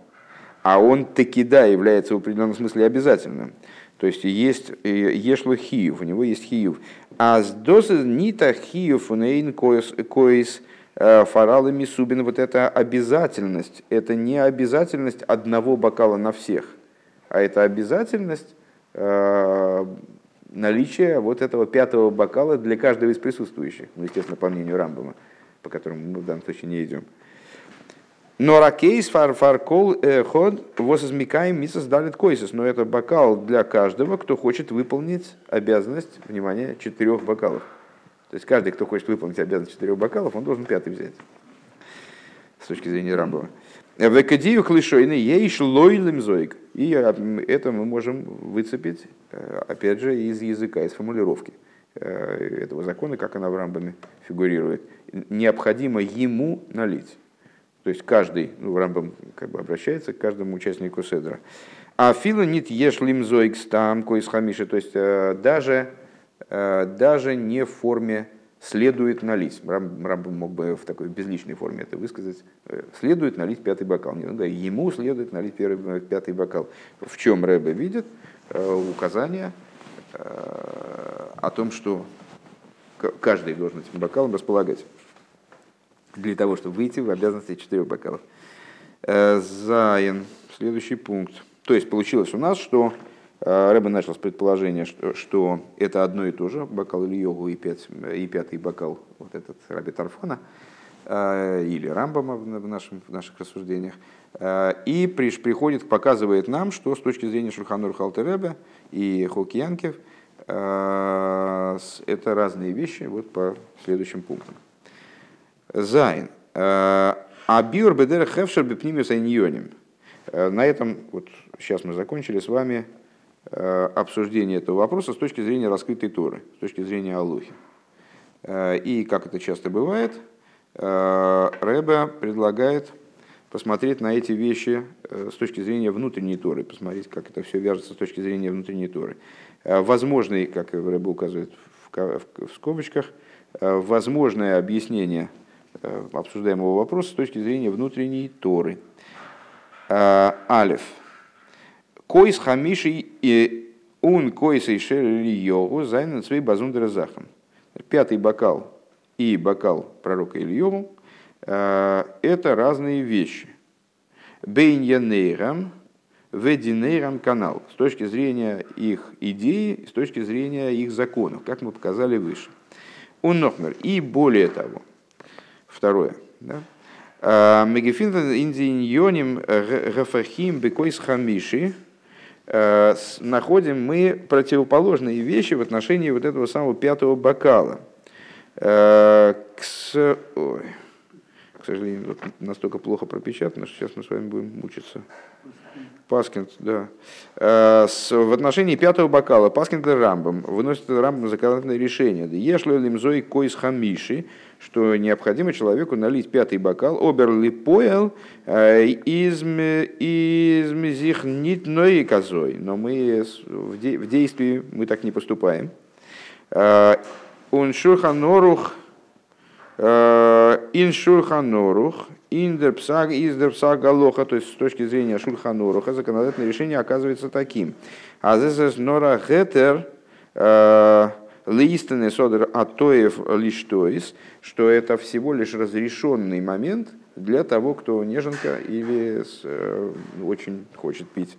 а он таки да является в определенном смысле обязательным. То есть есть ешло хиев, у него есть хиев. А с дозы нита хиев нейн коис э, фаралами субин, вот эта обязательность, это не обязательность одного бокала на всех, а это обязательность Э, наличие вот этого пятого бокала для каждого из присутствующих. Ну, естественно, по мнению Рамбама, по которому мы в данном случае не идем. Но ракейс фар фар кол э, ход возмикаем мисас далит койсис. Но это бокал для каждого, кто хочет выполнить обязанность, внимание, четырех бокалов. То есть каждый, кто хочет выполнить обязанность четырех бокалов, он должен пятый взять. С точки зрения Рамбова. В Экадию клышойны ейш лойлем зоик. И это мы можем выцепить, э, опять же, из языка, из формулировки э, этого закона, как она в Рамбаме фигурирует. Необходимо ему налить. То есть каждый, ну, Рамбам как бы обращается к каждому участнику седра. А фила нит еш лимзоик стам коис хамиши, то есть э, даже, даже не в форме следует налить. Раб мог бы в такой безличной форме это высказать. Э, следует налить пятый бокал. Не, да, ему следует налить первый, пятый бокал. В чем Рэбе видит э, указание э, о том, что каждый должен этим бокалом располагать для того, чтобы выйти в обязанности четырех бокалов. Заин. Следующий пункт. То есть получилось у нас, что Э, Рэбе начал с предположения, что, что это одно и то же, бокал или йогу и, пять, и пятый бокал, вот этот Раби Тарфона, э, или Рамбама в, нашем, в наших рассуждениях. Э, и приш, приходит, показывает нам, что с точки зрения Шульханур Халтеребе и Хокьянкев, это разные вещи вот по следующим пунктам. Зайн. Абиур бедер хевшер бепнимиус айньоним. На этом вот сейчас мы закончили с вами обсуждение этого вопроса с точки зрения раскрытой Торы, с точки зрения Аллухи. Э, и, как это часто бывает, э, Рэбе предлагает посмотреть на эти вещи с точки зрения внутренней Торы, посмотреть, как это все вяжется с точки зрения внутренней Торы. Возможный, как Рэбе указывает в скобочках, возможное объяснение обсуждаемого вопроса с точки зрения внутренней Торы. Алиф – Койс хамиши и ун койс и шерли йогу зайнен свей базундера захам. Пятый бокал и бокал пророка Ильеву э, – это разные вещи. Бейньянейрам, вединейрам канал, с точки зрения их идеи, с точки зрения их законов, как мы показали выше. Уннохмер. И более того, второе. Да? Э, Мегефин индиньоним гафахим бекойс хамиши – находим мы противоположные вещи в отношении вот этого самого пятого бокала. Э, к, ой, к сожалению, вот настолько плохо пропечатано, что сейчас мы с вами будем мучиться. Паскинд, да. Э, в отношении пятого бокала Паскинд и Рамбам выносит Рамбам законодательное решение. Ешло лимзой койс хамиши, что необходимо человеку налить пятый бокал, оберли поел э, из и козой. Но мы в действии мы так не поступаем. Э, он шурханорух, ин шурханорух, Индерпсаг, издерпсаг алоха, то есть с точки зрения шульханоруха, законодательное решение оказывается таким. А здесь нора гетер э, листенный содер атоев лиштоис, что это всего лишь разрешенный момент для того, кто неженка или э, очень хочет пить.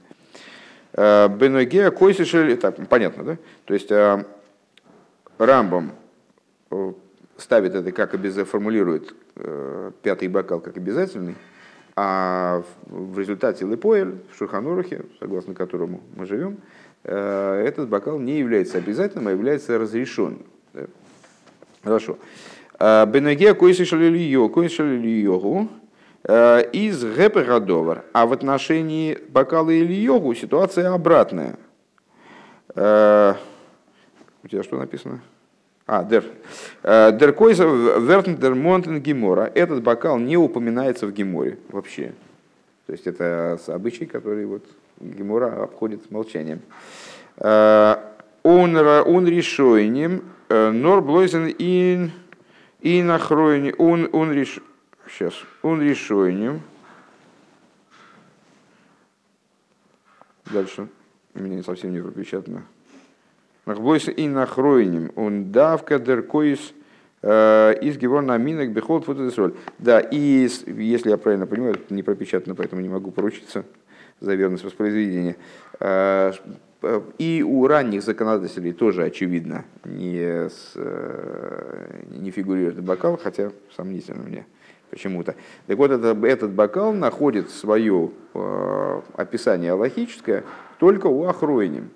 Э, Беногеа койсишель, так, понятно, да? То есть Рамбом ставит это, как формулирует э, пятый бокал как обязательный, а в результате Лепоэль в Шуханурухе, согласно которому мы живем, э, этот бокал не является обязательным, а является разрешенным. Хорошо. Э, Бенегея койсишалили йогу из гэпэрадовар. А в отношении бокала или йогу ситуация обратная. У тебя что написано? А, дер. Дер дер монтен гемора. Этот бокал не упоминается в геморе вообще. То есть это обычай, который вот гемора обходит молчанием. Он, он решойнем, нор блойзен ин, и нахройни, он, он реш, сейчас, он решойнем. Дальше, у меня совсем не пропечатано. Нахблойся и нахройнем, он давка деркоис из геворна минок бехолд фотодесроль. Да, и если я правильно понимаю, это не пропечатано, поэтому не могу поручиться за верность воспроизведения. Э, и у ранних законодателей тоже, очевидно, не, с, э, не фигурирует бокал, хотя сомнительно мне почему-то. Так вот, это, этот бокал находит свое э, описание логическое только у Ахройним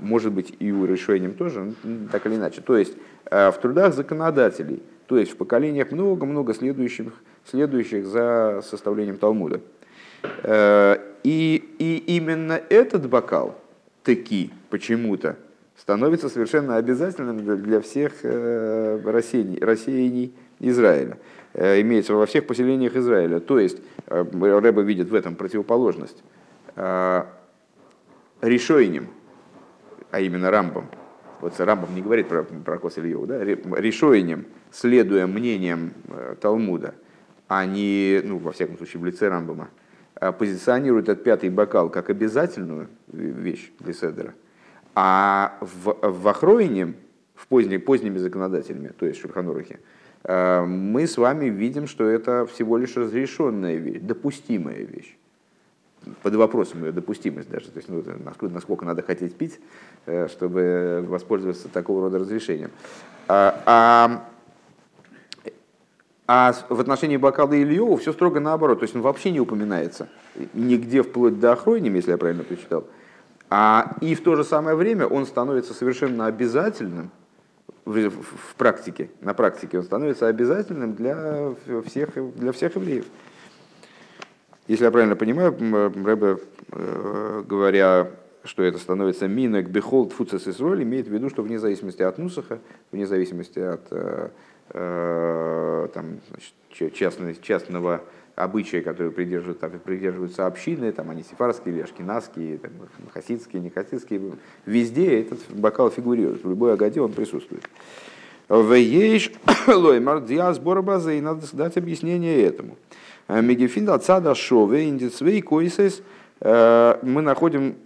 может быть и у Решойним тоже, так или иначе. То есть э, в трудах законодателей, то есть в поколениях много-много следующих, следующих за составлением Талмуда. Э, и, и именно этот бокал, таки, почему-то, становится совершенно обязательным для всех э, рассеяний, рассеяний Израиля. Имеется во всех поселениях Израиля. То есть Рэба видит в этом противоположность. Решойним – а именно Рамбом, вот Рамбом не говорит про, про Кос Ильеву, да, решением, следуя мнениям э, Талмуда, они, ну, во всяком случае, в лице Рамбома, а позиционируют этот пятый бокал как обязательную вещь для Седера, а в, в Ахроине, в поздние, поздними законодателями, то есть Шульханурахе, э, мы с вами видим, что это всего лишь разрешенная вещь, допустимая вещь под вопросом ее допустимость даже, то есть ну, насколько, насколько надо хотеть пить, э, чтобы воспользоваться такого рода разрешением. А, а, а в отношении бокала Ильева все строго наоборот, то есть он вообще не упоминается нигде вплоть до охройним, если я правильно прочитал. А, и в то же самое время он становится совершенно обязательным в, в практике, на практике он становится обязательным для всех, для всех евреев. Если я правильно понимаю, Рэбе, э, говоря, что это становится минок бехолд фуцес Исроль, имеет в виду, что вне зависимости от Нусаха, вне зависимости от э, там, значит, частного, частного обычая, которые придерживают, придерживаются общины, там, они сефарские или ашкенадские, там, хасидские, не хасидские, везде этот бокал фигурирует, в любой агаде он присутствует. В ейш лоймар диас борбаза, и надо дать объяснение этому. Э, Мегефин цада шове индицвей койсес э, мы находим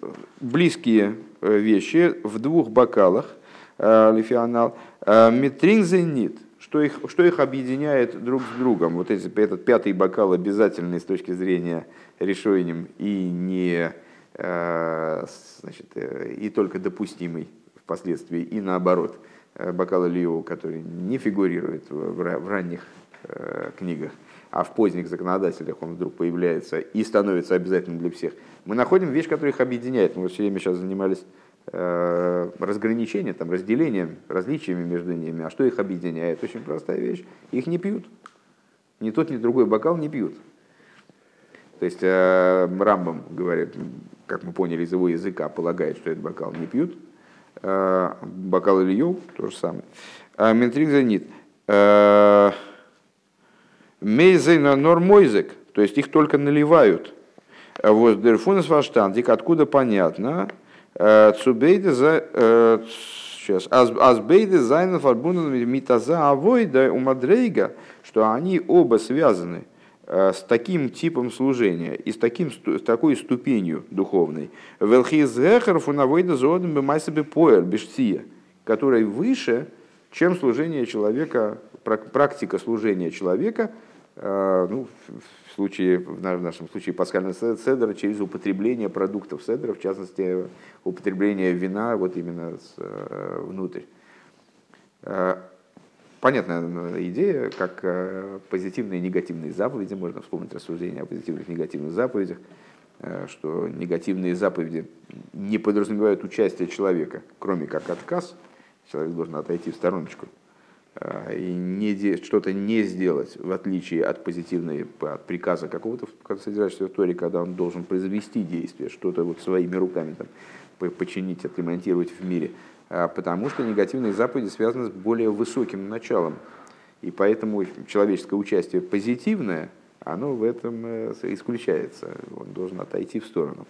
близкие э, вещи в двух бокалах, лифианал, метринзенит, что их, что их объединяет друг с другом. Вот эти, этот пятый бокал обязательный с точки зрения решением и не значит, и только допустимый впоследствии, и наоборот, бокал Ильеву, который не фигурирует в ранних книгах а в поздних законодателях он вдруг появляется и становится обязательным для всех, мы находим вещь, которая их объединяет. Мы все время сейчас занимались э, разграничением, там, разделением, различиями между ними. А что их объединяет? Очень простая вещь. Их не пьют. Ни тот, ни другой бокал не пьют. То есть э, Рамбам говорит, как мы поняли из его языка, полагает, что этот бокал не пьют. Э, бокал Ильев, то же самое. А Ментрик занит. Мейзейна нормойзек, то есть их только наливают. Вот דערפון איז פארשטאנדיק, откуда понятно, אז ביידע э, сейчас אז ביידע זיינען פארבונדן מיט אזא עבודה ומדרגה, что они оба связаны э, с таким типом служения и с, таким, с такой ступенью духовной. Велхизгехер фунавойда зодом бемайсабе поэр бештия, которая выше, чем служение человека, практика служения человека – Э, ну, случае, в нашем случае пасхального седра через употребление продуктов седра, в частности, употребление вина вот именно э, внутрь. Э, понятная идея, как позитивные и негативные заповеди, можно вспомнить рассуждение о позитивных и негативных заповедях, что негативные заповеди не подразумевают участие человека, кроме как отказ, человек должен отойти в стороночку – Э, и не, что-то не сделать, в отличие от позитивной, от приказа какого-то, как содержащегося в когда он должен произвести действие, что-то вот своими руками там, починить, отремонтировать в мире. потому что негативные заповеди связаны с более высоким началом. И поэтому человеческое участие позитивное, оно в этом исключается. Он должен отойти в сторону.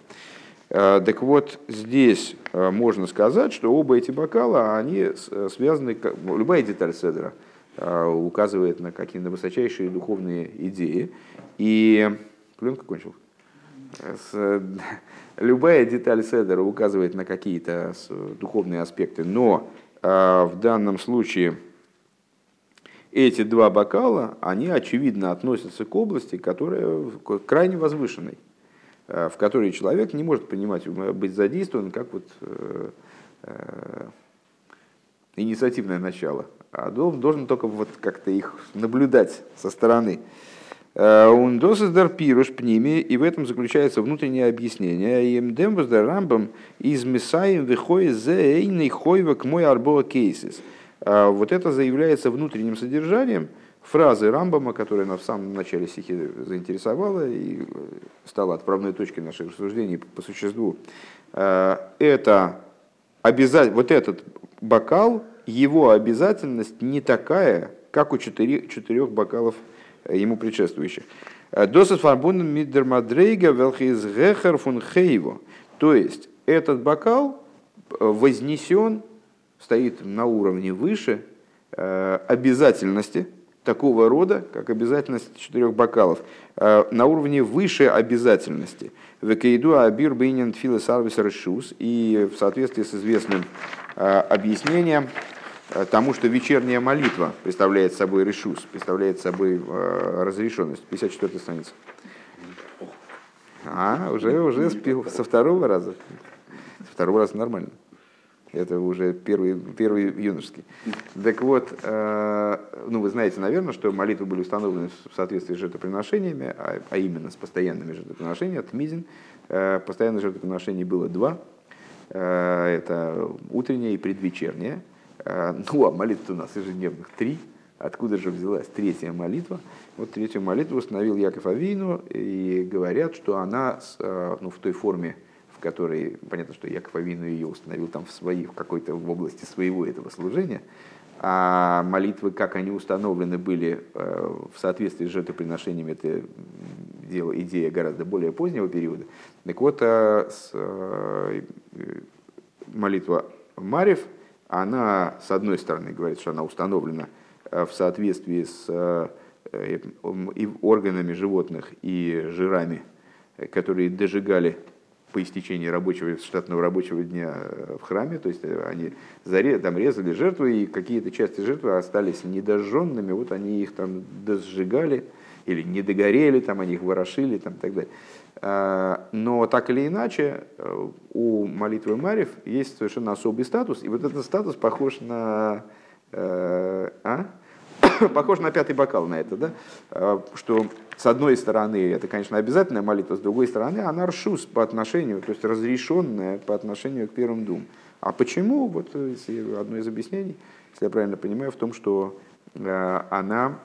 Так вот, здесь можно сказать, что оба эти бокала, они связаны, любая деталь седера указывает на какие-то высочайшие духовные идеи. И пленка кончилась. С, любая деталь седера указывает на какие-то духовные аспекты, но э, в данном случае эти два бокала, они очевидно относятся к области, которая крайне возвышенной, э, в которой человек не может понимать, быть задействован как вот э, э, инициативное начало, а должен, только вот как-то их наблюдать со стороны. Он досыздар пируш пними, и в этом заключается внутреннее объяснение. Им дембуздар рамбам из месаем выходит за эйный хойва к мой арбоа кейсис. Вот это заявляется внутренним содержанием фразы Рамбама, которая нас в самом начале стихи заинтересовала и стала отправной точкой наших рассуждений по существу. Это обязательно, вот этот бокал, его обязательность не такая, как у четырех, четырех бокалов ему предшествующих. Досет фарбунден мидермадрейга велхиз гехер фун хейво. То есть этот бокал вознесен, стоит на уровне выше э, обязательности такого рода, как обязательность четырех бокалов, э, на уровне выше обязательности. Векейду абир бейнин филес арвис решус и в соответствии с известным э, объяснением Э, тому, что вечерняя молитва представляет собой решус, представляет собой разрешенность. 54 страница. А, уже, уже со второго раза. Со второго раза нормально. Это уже первый, первый юношеский. Так вот, э, ну вы знаете, наверное, что молитвы были установлены в соответствии с жертвоприношениями, а, а именно с постоянными жертвоприношениями, от Мизин. Э, постоянных жертвоприношений было два. Э, это утреннее и предвечернее. Э, ну, а молитв у нас ежедневных три. Откуда же взялась третья молитва? Вот третью молитву установил Яков Авину, и говорят, что она ну, в той форме, в которой, понятно, что Яков Авину ее установил там в, своей, в какой-то в области своего этого служения, а молитвы, как они установлены были э, в соответствии с жертвоприношениями, это дело, идея гораздо более позднего периода. Так вот, молитва Марев – она, с одной стороны, говорит, что она установлена э, в соответствии с э, э, органами животных и жирами, которые дожигали по истечении рабочего, штатного рабочего дня в храме, то есть они там резали жертвы, и какие-то части жертвы остались недожженными, вот они их там досжигали, или не догорели, там они их ворошили, там, и так далее. А, но так или иначе, э, у молитвы Марьев есть совершенно особый статус, и вот этот статус похож на... Э, а? похож на пятый бокал на это, да? А, что с одной стороны, это, конечно, обязательная молитва, с другой стороны, она ршус по отношению, то есть разрешенная по отношению к первым дум. А почему? Вот э, одно из объяснений, если я правильно понимаю, в том, что она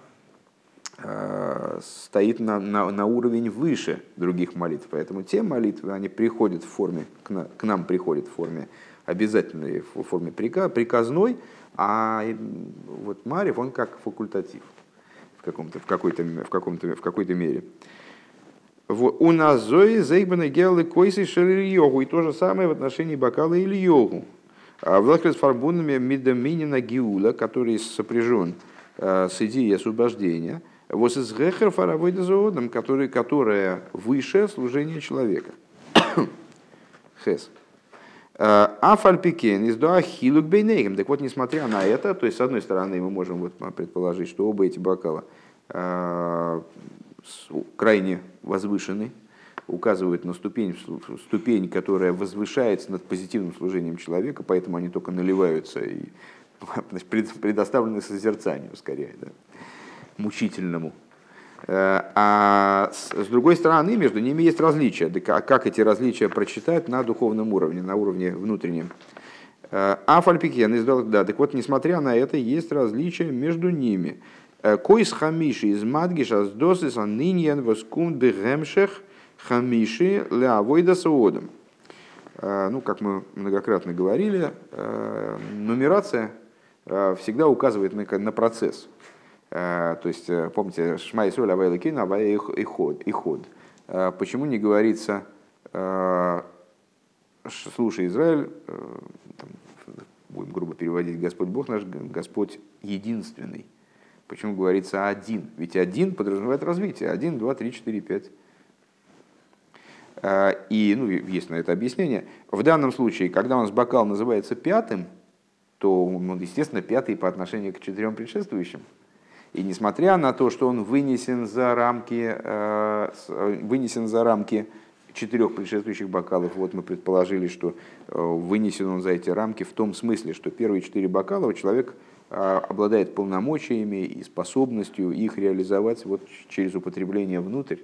Э, стоит на, на, на уровень выше других молитв. Поэтому те молитвы, они приходят в форме, к, на, к нам приходят в форме обязательной, в форме приказ, приказной, а вот Марев, он как факультатив в, каком-то, в, какой-то, в, каком-то, в какой-то мере. У нас Зои, Зейбана, Гелы, Койсы, Шерильогу. И то же самое в отношении бокала или йогу. А в с фарбунами Мидаминина Гиула, который сопряжен э, с идеей освобождения – вот из гехер фаравой дозоодом, который, которая выше служения человека. Хес. А фальпикен из дуахилук бейнейгем. Так вот, несмотря на это, то есть, с одной стороны, мы можем вот предположить, что оба эти бокала а, крайне возвышены, указывают на ступень, ступень, которая возвышается над позитивным служением человека, поэтому они только наливаются и предоставлены созерцанию скорее. Да мучительному. Э, а с другой стороны, между ними есть различия. А как эти различия прочитать на духовном уровне, на уровне внутреннем? Э, а фальпикен издал, да, так вот, несмотря на это, есть различия между ними. Э, Койс хамиши из мадгиша с досис аниньян воскун бегемшех хамиши леавойда соодом. ну, как мы многократно говорили, нумерация всегда указывает на процесс. То есть, помните, Шма Исроль Авайла Кина, Авай и ход. Почему не говорится слушай, Израиль, там, будем грубо переводить, Господь Бог наш, Господь единственный. Почему говорится один? Ведь один подразумевает развитие. Один, два, три, четыре, пять. И ну, есть на это объяснение. В данном случае, когда у нас бокал называется пятым, то он, естественно, пятый по отношению к четырем предшествующим. И несмотря на то, что он вынесен за рамки, э, вынесен за рамки четырех предшествующих бокалов, вот мы предположили, что э, вынесен он за эти рамки в том смысле, что первые четыре бокала человек э, обладает полномочиями и способностью их реализовать вот через употребление внутрь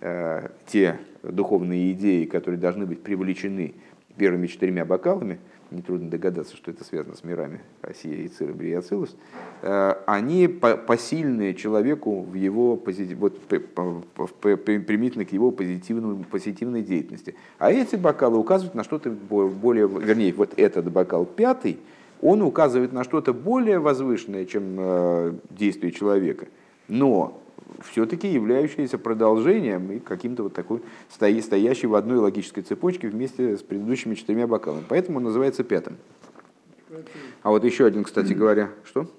э, те духовные идеи, которые должны быть привлечены первыми четырьмя бокалами – нетрудно догадаться, что это связано с мирами Россия и Церебри и Ацилус, э, они посильны человеку в его позитив, вот, примитивно к его позитивному, позитивной деятельности. А эти бокалы указывают на что-то более, вернее, вот этот бокал пятый, он указывает на что-то более возвышенное, чем э, действие человека. Но все-таки являющееся продолжением и каким-то вот такой стоящий в одной логической цепочке вместе с предыдущими четырьмя бокалами. Поэтому он называется пятым. А вот еще один, кстати говоря, что?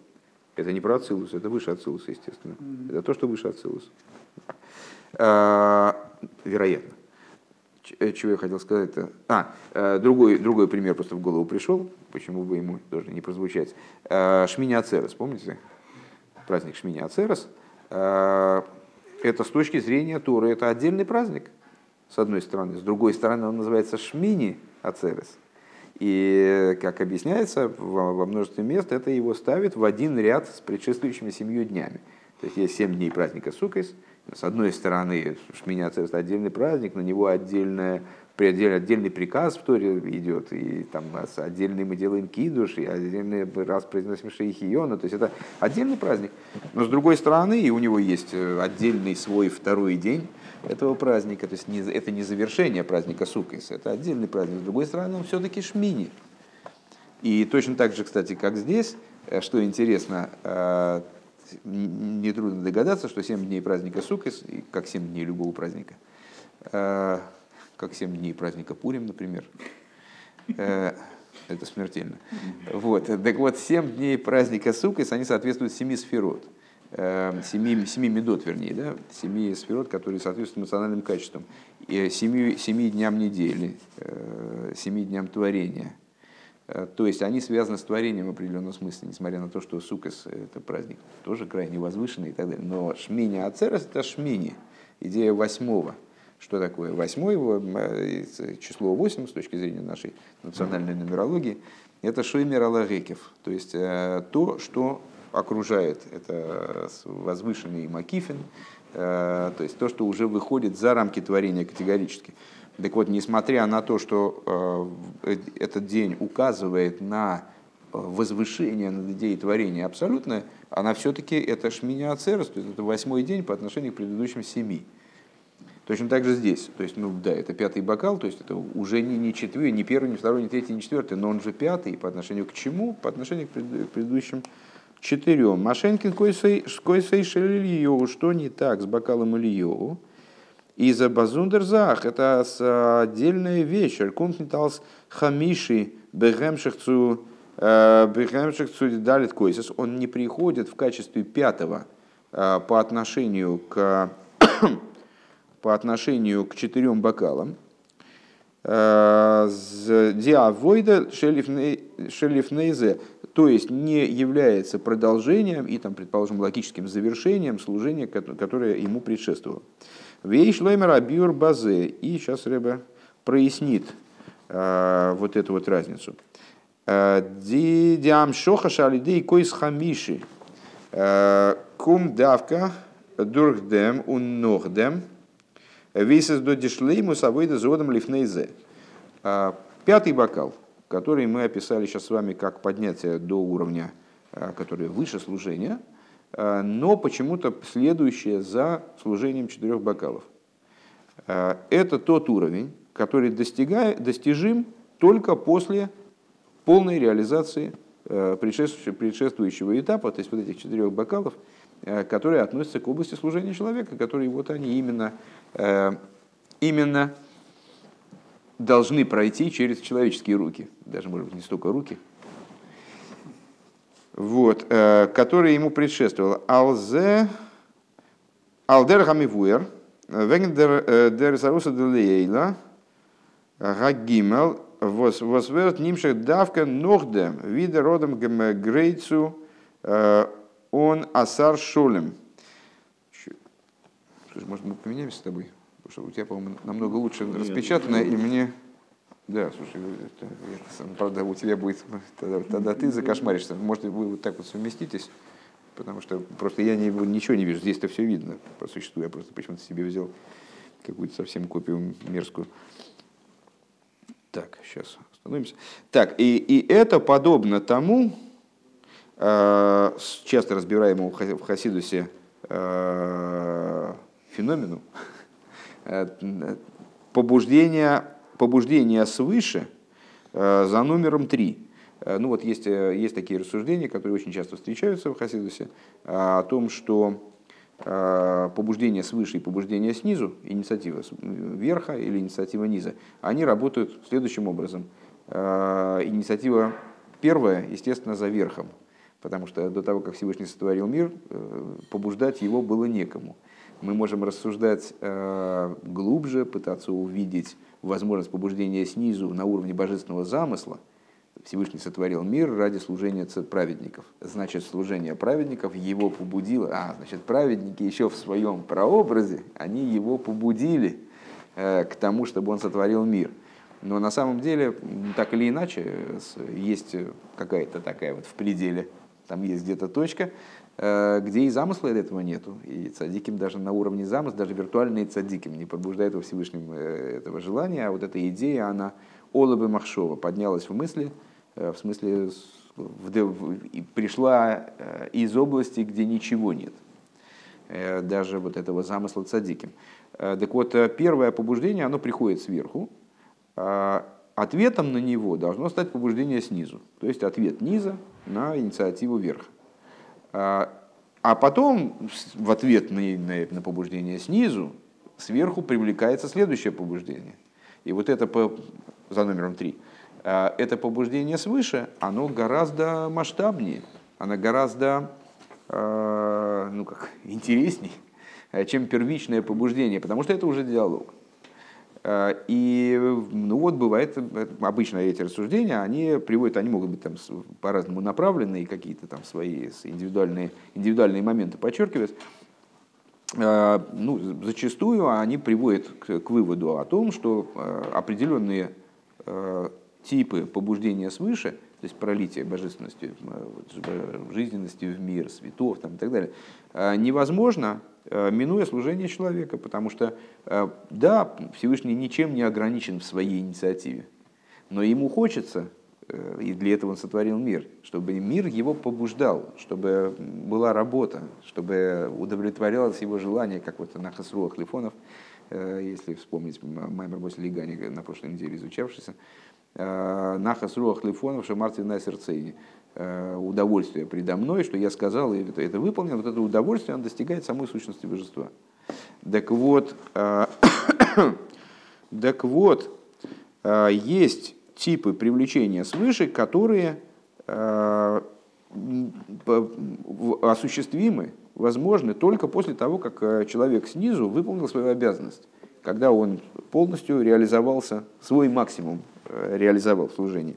Это не про Ацилус, это выше Ацилуса, естественно. Это то, что выше Ацилуса. А, вероятно. Э, чего я хотел сказать-то? А, э, другой, другой пример просто в голову пришел, почему бы ему тоже не прозвучать. А, Шмини Ацерес, помните? Праздник Шмини Ацерес – это с точки зрения Торы, это отдельный праздник, с одной стороны. С другой стороны, он называется Шмини Ацерес. И, как объясняется во множестве мест, это его ставит в один ряд с предшествующими семью днями. То есть есть семь дней праздника Сукис. С одной стороны, Шмини Ацерес – отдельный праздник, на него отдельная отдельный приказ в Торе идет, и там отдельный мы делаем кидуш, и отдельный раз произносим шейхиона, то есть это отдельный праздник. Но с другой стороны, и у него есть э, отдельный свой второй день этого праздника, то есть не, это не завершение праздника Суккис, это отдельный праздник. С другой стороны, он все-таки шмини. И точно так же, кстати, как здесь, э, что интересно, э, нетрудно догадаться, что 7 дней праздника Суккис, как 7 дней любого праздника, как 7 дней праздника Пурим, например. Э, это смертельно. Вот. Так вот, 7 дней праздника Суккис, они соответствуют 7 сферот. 7, э, 7 медот, вернее, да? 7 сферот, которые соответствуют эмоциональным качествам. И 7, 7 дням недели, 7 э, дням творения. То есть они связаны с творением в определенном смысле, несмотря на то, что Сукас – это праздник тоже крайне возвышенный и так далее. Но Шмини Ацерес – это Шмини, идея восьмого – что такое восьмой, э, число 8 с точки зрения нашей национальной нумерологии, это Шоймер Алагекев, то есть э, то, что окружает, это возвышенный Макифин, э, то есть то, что уже выходит за рамки творения категорически. Так вот, несмотря на то, что этот день указывает на возвышение над идеей творения абсолютно, она все-таки это шминя то есть это восьмой день по отношению к предыдущим семи. Точно так же здесь. То есть, ну да, это пятый бокал, то есть это уже не, не четвертый, не первый, не второй, не третий, не четвертый, но он же пятый по отношению к чему? По отношению к предыдущим четырем. Машенькин койсей шелильеву, что не так с бокалом Ильеву? И за базундерзах, это отдельная вещь. Компниталс хамиши бегемшихцу э, бегемшихцу далит койсес. Он не приходит в качестве пятого э, по отношению к по отношению к четырем бокалам. Э, диавойда шелифнейзе, то есть не является продолжением и, там, предположим, логическим завершением служения, которое ему предшествовало. Вейш лоймер абьюр базе. И сейчас Рэбе прояснит э, вот эту вот разницу. Э, диам шоха шалидей койс хамиши. Кум давка дурхдем ун нухдем. Висес до дишлейму савойда зодом лифнейзе. А, пятый бокал, который мы описали сейчас с вами как поднятие до уровня, а, который выше служения, а, но почему-то следующее за служением четырех бокалов. Это тот уровень, который достигает, достижим только после полной реализации предшествующего этапа, то есть вот этих четырех бокалов, которые относятся к области служения человека, которые вот они именно, именно должны пройти через человеческие руки, даже, может быть, не столько руки, вот, э, который ему предшествовал. Алзе, Алдер Хамивуэр, Вегендер э, Дер Заруса Делейла, Гагимел, Восверт Нимшек Давка Нордем, Виде родом Грейцу, э, он Асар Шолем. Слушай, может, мы поменяемся с тобой? Потому что у тебя, по-моему, намного лучше распечатано, и мне да, слушай, это, это, правда, у тебя будет, тогда, тогда ты закошмаришься. Может, вы вот так вот совместитесь, потому что просто я не, ничего не вижу. Здесь-то все видно по существу. Я просто почему-то себе взял какую-то совсем копию мерзкую. Так, сейчас остановимся. Так, и, и это подобно тому, часто разбираемому в Хасидусе э, феномену, э, побуждения побуждение свыше э, за номером три. Э, ну вот есть, э, есть такие рассуждения, которые очень часто встречаются в Хасидусе, о том, что побуждение свыше и побуждение снизу, инициатива верха или инициатива низа, они работают следующим образом. Инициатива первая, естественно, за верхом, потому что до того, как Всевышний сотворил мир, побуждать его было некому. Мы можем рассуждать глубже, пытаться увидеть возможность побуждения снизу на уровне божественного замысла, Всевышний сотворил мир ради служения праведников. Значит, служение праведников его побудило. А, значит, праведники еще в своем прообразе, они его побудили э, к тому, чтобы он сотворил мир. Но на самом деле, так или иначе, есть какая-то такая вот в пределе, там есть где-то точка, Э, где и замысла этого нету. И цадиким даже на уровне замысла, даже виртуальные цадиким не побуждает во Всевышнем э, этого желания, а вот эта идея, она Олабы Махшова поднялась в мысли, э, в смысле пришла из области, где ничего нет. Даже вот этого замысла цадиким. Так вот, первое побуждение, оно приходит сверху, а ответом на него должно стать побуждение снизу. То есть ответ низа на инициативу верха. А, а потом в ответ на, на, на побуждение снизу, сверху привлекается следующее побуждение. И вот это по, за номером три. А, это побуждение свыше, оно гораздо масштабнее, оно гораздо а, ну как, интересней, чем первичное побуждение, потому что это уже диалог. Э, и ну вот бывает, э, обычно эти рассуждения, они приводят, они могут быть там по-разному направлены и какие-то там свои индивидуальные, индивидуальные моменты подчеркивать. Э, ну, зачастую они приводят к, к выводу о том, что определенные типы побуждения свыше, то есть пролитие божественности, жизненности в мир, светов там, и так далее, невозможно Э, минуя служение человека, потому что, э, да, Всевышний ничем не ограничен в своей инициативе, но ему хочется, э, и для этого он сотворил мир, чтобы мир его побуждал, чтобы была работа, чтобы удовлетворялось его желание, как вот на Хасруах Лифонов, если вспомнить Маймер Лигани на прошлой неделе изучавшийся, Нахас Руах Лифонов Шамартин на сердцейне. Э, удовольствие предо мной, что я сказал, и это, это выполнил, вот это удовольствие, оно достигает самой сущности божества. Так вот, э, так вот, э, есть типы привлечения свыше, которые осуществимы, возможны только после того, как человек снизу выполнил свою обязанность, когда он полностью реализовался, свой максимум реализовал в служении.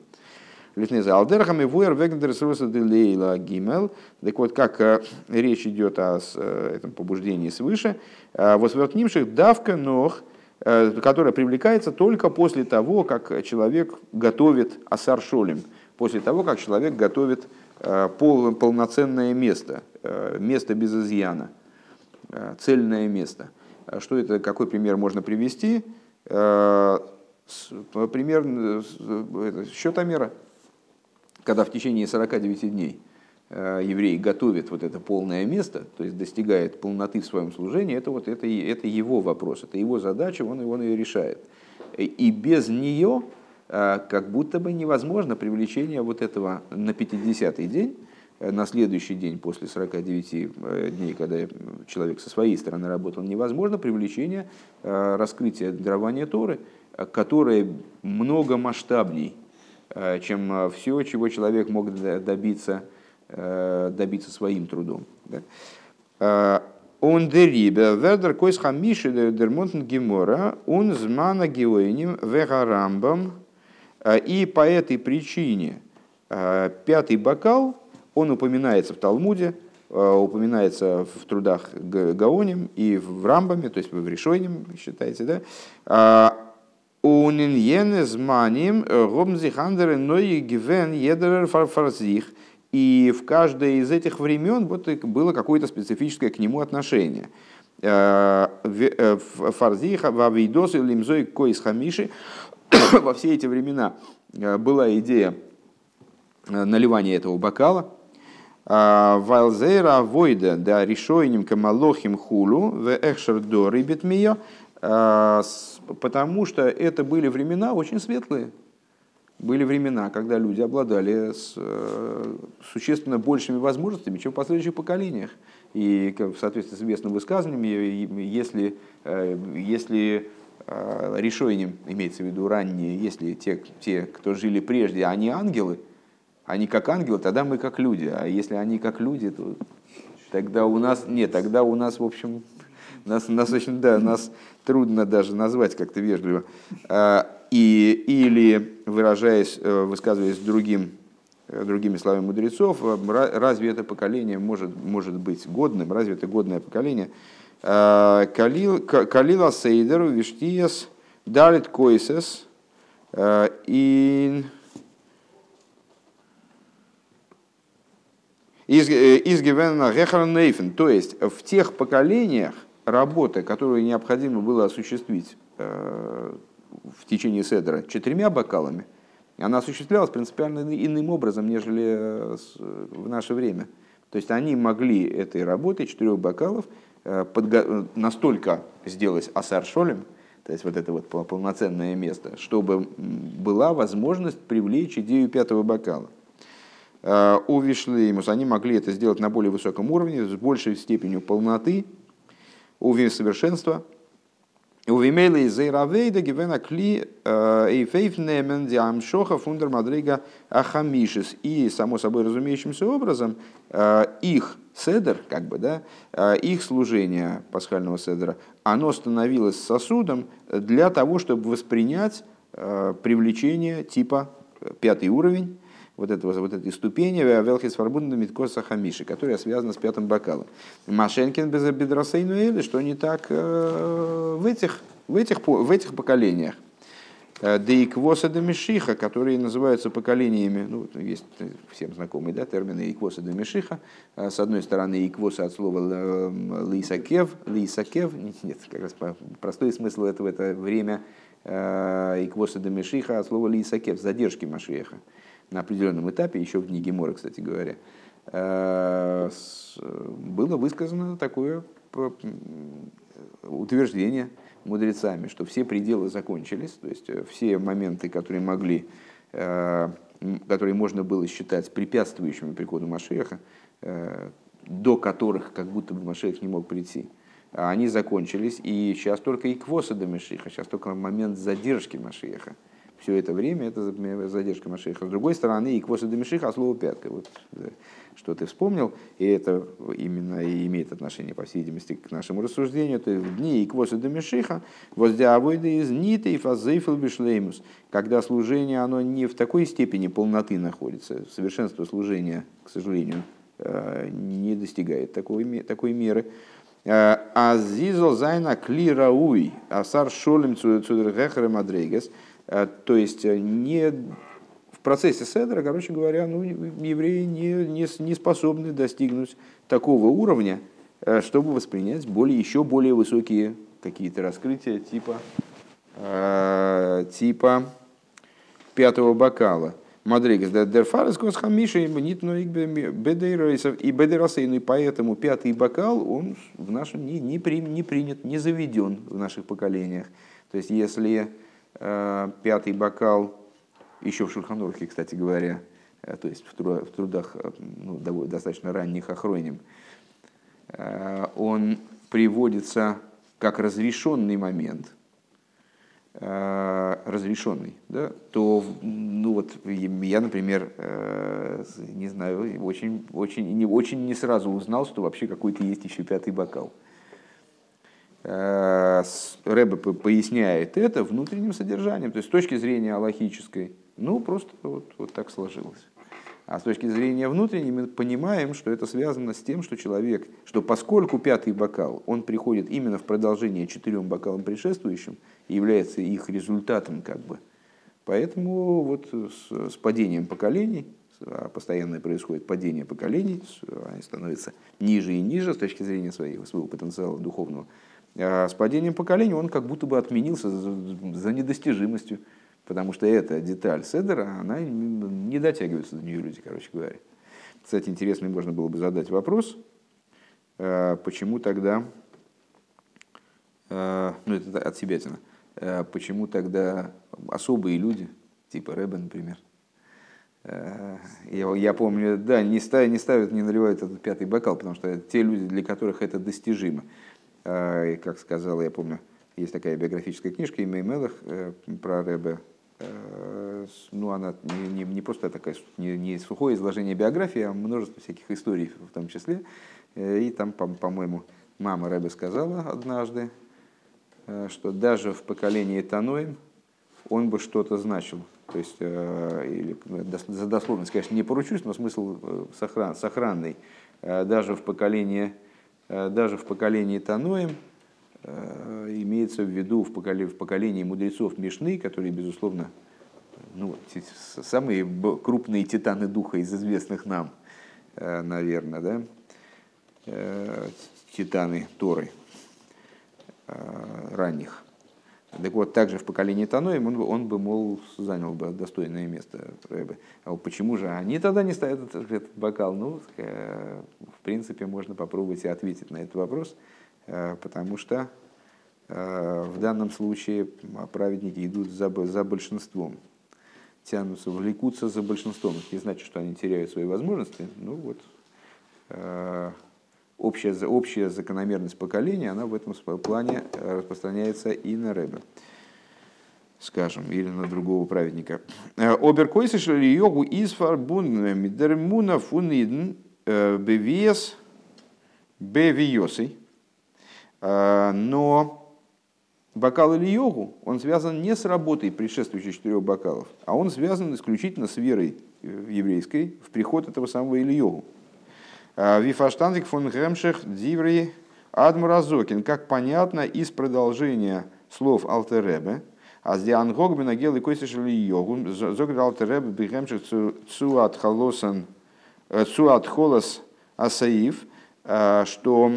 Литнеза Алдерхами Вуэр Вегндер Сруса Делейла Гимел. Так вот, как э, речь идет о э, этом побуждении свыше, э, восвертнимших давка ног, которая привлекается только после того, как человек готовит асар шолем, после того, как человек готовит пол, полноценное место, место без изъяна, цельное место. Что это, какой пример можно привести? Пример счетомера когда в течение 49 дней э, еврей готовит вот это полное место, то есть достигает полноты в своем служении, это, вот, это, это его вопрос, это его задача, он, он ее решает. и без нее как будто бы невозможно привлечение вот этого на 50-й день, на следующий день после 49 дней, когда человек со своей стороны работал, невозможно привлечение раскрытия дарования Торы, которое много масштабней, чем все, чего человек мог добиться, добиться своим трудом. Он дерибе, вердер койс хамиши дермонтен гемора, он змана геоиним вегарамбам. И по этой причине пятый бокал, он упоминается в Талмуде, упоминается в трудах Гаоним и в Рамбаме, то есть в Решойнем, считаете, да? Униньен зманим гомзихандер ной гивен едер фарфарзих – и в каждое из этих времен вот было какое-то специфическое к нему отношение. Э, э, Фарзиха, Вавидос и Лимзой Хамиши во все эти времена э, была идея наливания этого бокала. Вайлзейра Войда, да решойним камалохим хулу, в эхшер до рыбит потому что это были времена очень светлые, были времена, когда люди обладали с, э, существенно большими возможностями, чем в последующих поколениях. И в соответствии с известным высказыванием, если, э, если э, решением, имеется в виду ранние, если те, те, кто жили прежде, они ангелы, они как ангелы, тогда мы как люди. А если они как люди, то тогда у нас, нет, тогда у нас, в общем, нас, нас очень, да, нас трудно даже назвать как-то вежливо. А, и, или, выражаясь, э, высказываясь другим, э, другими словами мудрецов, э, разве это поколение может, может быть годным, разве это годное поколение? Калила Сейдер, Виштиес, Дарит Койсес, и из Гевена Нейфен, то есть в тех поколениях работы, которую необходимо было осуществить в течение седра четырьмя бокалами, она осуществлялась принципиально иным образом, нежели э, в наше время. То есть они могли этой работой четырех бокалов э, подго- настолько сделать асаршолем, то есть вот это вот полноценное место, чтобы была возможность привлечь идею пятого бокала. Э, у Вишлеймус они могли это сделать на более высоком уровне, с большей степенью полноты, у совершенства – Увимейла из Эйравейда гивена кли эйфейф немен диамшоха фундер мадрига ахамишис. И, само собой разумеющимся образом, их седер, как бы, да, их служение пасхального седера, оно становилось сосудом для того, чтобы воспринять привлечение типа пятый уровень, вот, этого, вот этой ступени Велхис Фарбунда Миткоса Хамиши, которая связана с пятым бокалом. Машенкин без Бедрасейну что не так э, в этих, в этих, в этих поколениях. Э, да и квоса да мишиха, которые называются поколениями, ну, есть всем знакомый да, термин иквоса да мишиха. Э, с одной стороны, иквоса от слова лисакев, лисакев, нет, как раз простой смысл этого, это время иквоса да мишиха от слова лисакев, задержки Машеха на определенном этапе, еще в книге Мора, кстати говоря, э, было высказано такое утверждение мудрецами, что все пределы закончились, то есть э, все моменты, которые могли, э, которые можно было считать препятствующими приходу Машеха, до которых как будто бы Машех не мог прийти, они закончились, и сейчас только и квоса до Машеха, сейчас только момент задержки Машеха все это время, это задержка Машеха. С другой стороны, и квоса до Мишиха, а слово пятка. Вот, что ты вспомнил, и это именно и имеет отношение, по всей видимости, к нашему рассуждению, то есть в дни и квоса до Мишиха, воздявойда из ниты и фазейфил бишлеймус, когда служение, оно не в такой степени полноты находится, совершенство служения, к сожалению, э, не достигает такой, такой меры, э, Азизо зайна клирауй, асар шолем цудергехер мадрейгес – Э, то есть э, не в процессе седра, короче говоря, ну, евреи не, не, не способны достигнуть такого уровня, э, чтобы воспринять более, еще более высокие какие-то раскрытия типа, э, типа пятого бокала. Мадригас дерфарес госхамиша нитно и бедерасейну, и поэтому пятый бокал, он в нашем не, не, при, не принят, не заведен в наших поколениях. То есть, если пятый бокал, еще в Шульханорхе, кстати говоря, то есть в трудах ну, достаточно ранних охроним, он приводится как разрешенный момент, Э, разрешенный, да, то, ну вот, я, например, э, не знаю, очень, очень, не, очень не сразу узнал, что вообще какой-то есть еще пятый бокал. Э, Рэбе поясняет это внутренним содержанием, то есть с точки зрения аллахической, ну, просто вот, вот так сложилось. А с точки зрения внутренней мы понимаем, что это связано с тем, что человек, что поскольку пятый бокал, он приходит именно в продолжение четырем бокалам предшествующим и является их результатом как бы. Поэтому вот с, с падением поколений, а постоянно происходит падение поколений, они становятся ниже и ниже с точки зрения своего, своего потенциала духовного. А с падением поколений он как будто бы отменился за, недостижимостью Потому что эта деталь седера, она не дотягивается до нее люди, короче говоря. Кстати, интересно, можно было бы задать вопрос, э, почему тогда, э, ну это от себя тяна, э, почему тогда особые люди, типа Рэбе, например, я, я помню, да, не ставят, не ставят, не наливают этот пятый бокал, потому что те люди, для которых это достижимо. И, как сказал, я помню, есть такая биографическая книжка Имей Мелах про Рэбе Э, ну, она не, не, не просто такая, не, не сухое изложение биографии, а множество всяких историй в том числе. Э, и там, по- по-моему, мама Рэбе сказала однажды, э, что даже в поколении Таноем он бы что-то значил. То есть, или, ну, за дословность, конечно, не поручусь, но смысл сохран, сохранный. Даже в поколении, даже в поколении Таноем Э, имеется в виду в поколении, мудрецов Мишны, которые, безусловно, ну, самые крупные титаны духа из известных нам, э, наверное, да, э, титаны Торы ранних. Так вот, также в поколении Таноим он, он бы, мол, занял бы достойное место Рэбе. А почему же они тогда не ставят этот, этот бокал? Ну, в принципе, можно попробовать и ответить на этот вопрос. Э, потому что э, в данном случае праведники идут за, за большинством, тянутся, влекутся за большинством. Это не значит, что они теряют свои возможности. Ну вот, э, общая, общая закономерность поколения, она в этом плане распространяется и на Рэбе скажем, или на другого праведника. Оберкойсиш йогу из фарбун мидермуна фунидн бевиес бевиосой. Э, но бокал или йогу, он связан не с работой предшествующих четырех бокалов, а он связан исключительно с верой э, еврейской в приход этого самого Ильогу. Э, Вифаштанзик фон Гремшех Диври Адмуразокин, как понятно из продолжения слов Алтеребе, а с Диан Гогбена Гел и Койсиш Ильогу, Зогр Алтеребе Бигремшех Цуат Холосан Цуат Холос Асаив, что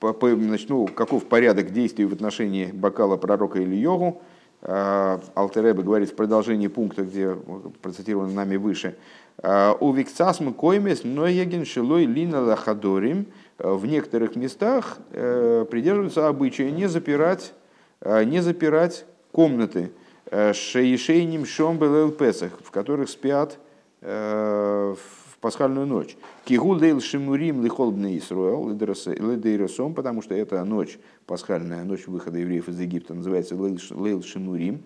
значит, ну, каков порядок действий в отношении бокала пророка или йогу. А, Алтереба говорит в продолжении пункта, где процитировано нами выше. «А, У викцасм коймес ноеген шилой лина лахадорим в некоторых местах э, придерживаются обычая не запирать, э, не запирать комнаты э, шейшейним шомбел песах, в которых спят в пасхальную ночь. Кигул дейл шимурим лихолбный Исруэл ледейросом, потому что это ночь, пасхальная ночь выхода евреев из Египта, называется лейл шимурим,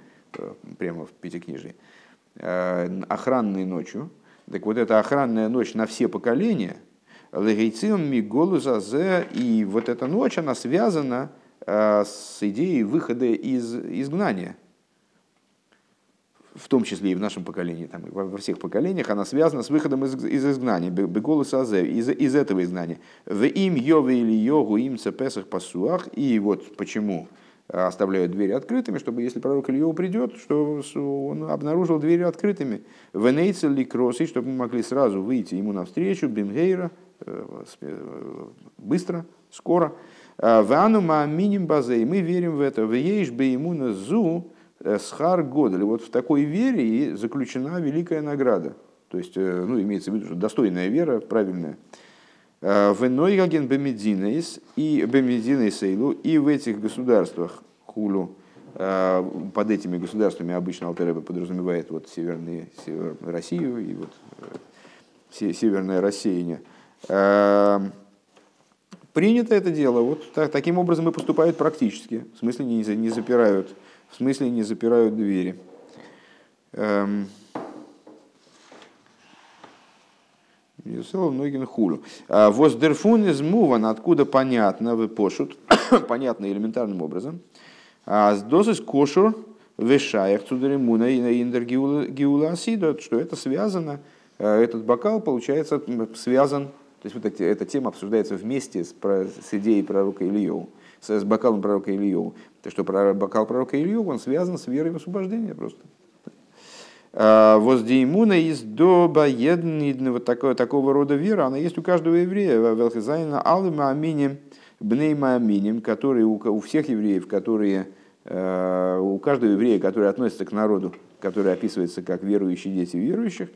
прямо в Пятикнижии, охранной ночью. Так вот, эта охранная ночь на все поколения, легейцин миголу зазе, и вот эта ночь, она связана э, с идеей выхода из изгнания – в том числе и в нашем поколении, там, во всех поколениях, она связана с выходом из, из изгнания, беголус азе, из, из этого изгнания. В им йове или йогу им цепесах пасуах. И вот почему оставляют двери открытыми, чтобы если пророк Ильев придет, что он обнаружил двери открытыми. Венейцел ли кроссы, чтобы мы могли сразу выйти ему навстречу, бимгейра, э, э, быстро, скоро. ואנו מאמינים בזה, мы верим в это. ויש באמונה זו, Э, שכר גדול, или вот в такой вере и заключена великая награда. То есть, э, ну, имеется в виду, что достойная вера, правильная. Э, в Нойгаген Бемединейс и Бемединейсейлу, и в этих государствах וכולו Под этими государствами обычно Алтер Ребе подразумевает вот северные, север, Россию и вот северное рассеяние. Принято это дело, вот так, таким образом и поступают практически, в смысле не, не запирают, в смысле не запирают двери. Эм, многим хулю. А, Воздерфун из муван, откуда понятно, вы пошут, понятно элементарным образом. А с дозис кошур вешаях цударимуна и индергиула что это связано, э, этот бокал, получается, связан, то есть вот эти, эта тема обсуждается вместе с, с идеей пророка Ильеву, с, с бокалом пророка Ильеву. То, что бокал пророка Ильеву, он связан с верой в освобождение просто. А, Воздеймуна из доба едного такого, такого рода вера, она есть у каждого еврея. Велхизайна алыма аминим, бнейма аминим, которые у, у всех евреев, которые, э, у каждого еврея, который относится к народу, который описывается как верующие дети верующих,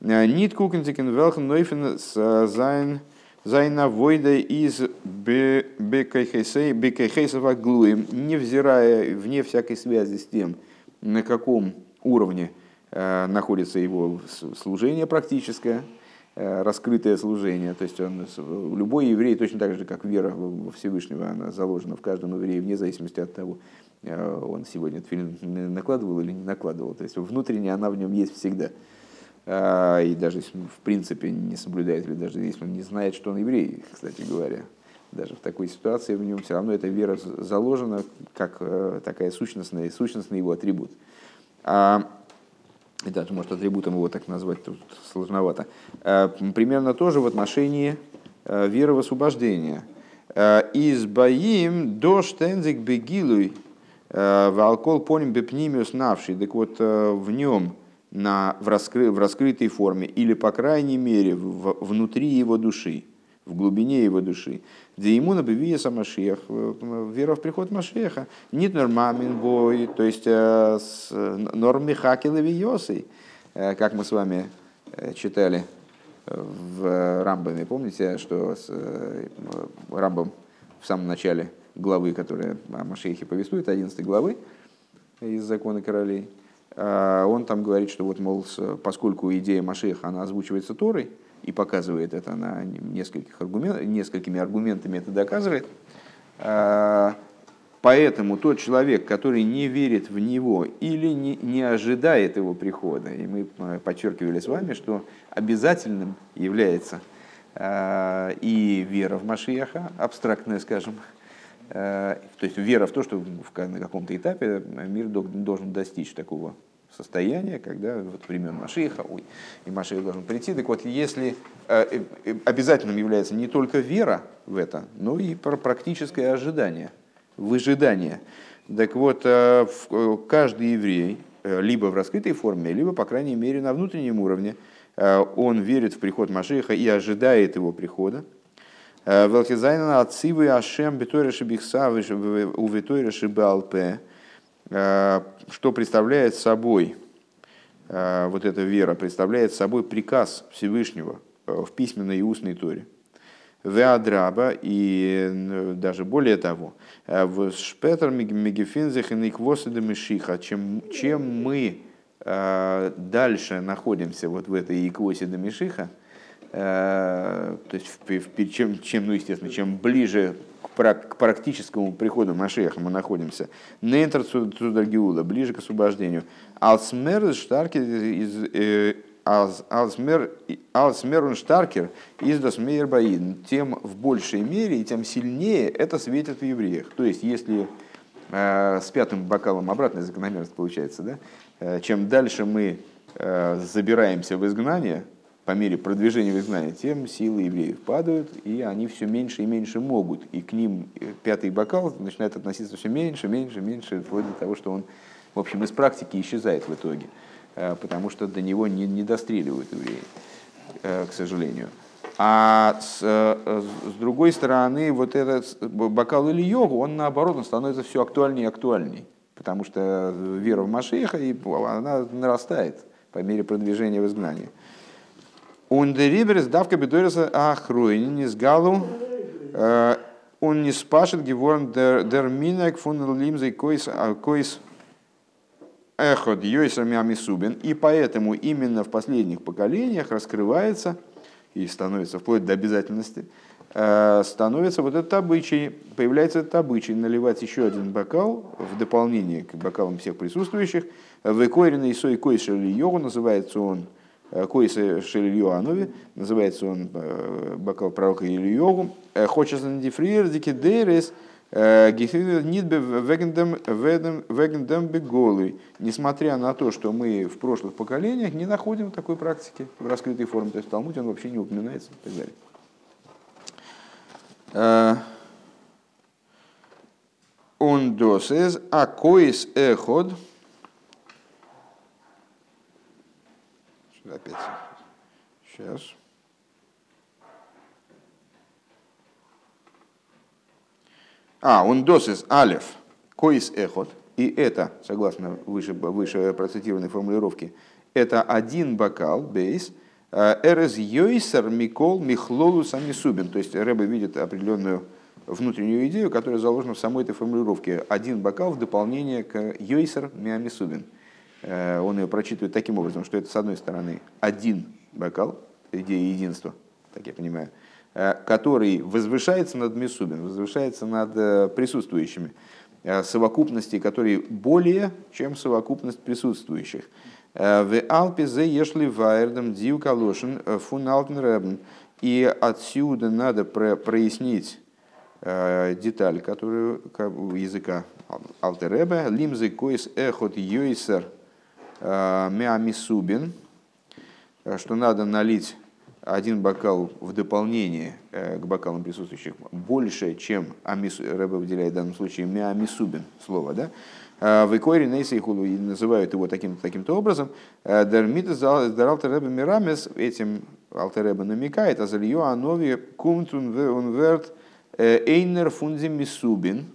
э, ניט קוקנדיק אין וועלכן אופן זיין זיין עבודה איז בכוחותיו הגלויים, невзирая вне всякой связи с тем, на каком уровне находится его служение практическое, э, раскрытое служение. То есть он, любой еврей, точно так же, как вера во Всевышнего, она заложена в каждом еврее, вне зависимости от того, э, он сегодня этот фильм накладывал или не накладывал. То есть внутренне она в нем есть всегда. И даже если в принципе не соблюдает, или даже если он не знает, что он еврей, кстати говоря, даже в такой ситуации в нем все равно эта вера заложена как такая сущностная, сущностный его атрибут. А и даже, может, атрибутом его так назвать тут сложновато, э, примерно тоже в отношении э, веры в освобождение. Э, Из боим до штензик бегилуй в алкол поним бепнимиус навший. Так вот, в нем на, в, раскры, в раскрытой форме, или, по крайней мере, в, внутри его души, в глубине его души. Где ему набивия самашех, вера в приход Машеха, нет нормамин бой, то есть э, с норм Михакилови Йосой, э, как мы с вами э, читали в Рамбаме. Помните, что с Рамбом в самом начале главы, которая о Машехе повествует, 11 главы из «Закона королей», он там говорит, что вот, мол, поскольку идея Машеха, она озвучивается Торой, и показывает это на нескольких аргумент, несколькими аргументами это доказывает. А, поэтому тот человек, который не верит в него или не, не ожидает его прихода, и мы подчеркивали с вами, что обязательным является а, и вера в Машиаха, абстрактная, скажем, а, то есть вера в то, что на каком-то этапе мир должен достичь такого состояние, когда вот времен Машиха, ой, и Машиха должен прийти. Так вот, если э, э, обязательным является не только вера в это, но и практическое ожидание, выжидание. Так вот, э, каждый еврей, либо в раскрытой форме, либо, по крайней мере, на внутреннем уровне, он верит в приход Машиха и ожидает его прихода. Велкизайна отцивы Ашем беториши бихсавы у веториши балпе Э, что представляет собой э, вот эта вера, представляет собой приказ Всевышнего э, в письменной и устной торе. Веадраба и даже более того, в Шпетер Мегефинзех и Никвосида Мишиха, чем, чем мы дальше находимся вот в этой Иквосида Мишиха, то есть чем, чем, ну, естественно, чем ближе к практическому приходу Машеха мы находимся. Нейнтер Цудагиула, ближе к освобождению. Алсмер Штаркер из э, Алсмер Штаркер из Досмейер Баин. Тем в большей мере и тем сильнее это светит в евреях. То есть, если э, с пятым бокалом обратная закономерность получается, да? Э, чем дальше мы забираемся в изгнание, по мере продвижения в изгнание, тем силы евреев падают, и они все меньше и меньше могут. И к ним э, пятый бокал начинает относиться все меньше, меньше, меньше, вплоть до того, что он, в общем, из практики исчезает в итоге, э, потому что до него не, не достреливают евреи, э, к сожалению. А с, с другой стороны, вот этот бокал или йогу, он наоборот, он становится все актуальнее и актуальней, потому что вера в Машеха, она нарастает по мере продвижения в изгнание. Ундериберс давка бедориса ахруини с галу он не спашет геворн дер минек фун лимзей койс койс эход йойсер мямисубин. И поэтому именно в последних поколениях раскрывается и становится вплоть до обязательности – Э, становится вот этот обычай, появляется этот обычай наливать еще один бокал в дополнение к бокалам всех присутствующих. Выкоренный сой кой шелильогу, называется он э, кой шелильоанови, называется он э, бокал пророка Ильогу. Хочется на дифриердике дейрес, нитбе вегендем беголый. Несмотря на то, что мы в прошлых поколениях не находим такой практики в раскрытой форме, то есть в Талмуде он вообще не упоминается и так далее. Он досез, а коис эход. Опять. Сейчас. А, он досез алев, коис эход. И это, согласно выше, выше процитированной формулировке, это один бокал, бейс, Эрез Йойсер Микол Михлолу Самисубин. То есть Рэбе видит определенную внутреннюю идею, которая заложена в самой этой формулировке. Один бокал в дополнение к Йойсер Миамисубин. Э, он ее прочитывает таким образом, что это с одной стороны один бокал, идея единства, так я понимаю, э, который возвышается над Мисубин, возвышается над э, присутствующими, совокупности, которые более, чем совокупность присутствующих. В Алпе ешли вайрдом див калошин э, фун рэбн. И отсюда надо прояснить э, деталь, которую языка Алтеребе, лимзы койс эхот йойсер э, миамисубин, что надо налить один бокал в дополнение к бокалам присутствующих больше, чем амис, Рэбе выделяет в данном случае миамисубин слово, да? В Икоре Нейсейхулу называют его таким, таким-то образом. Э, Дермитас Даралтереба Мирамес этим Алтереба намекает, а залью анови кумтун унверт э, эйнер фунзи мисубин.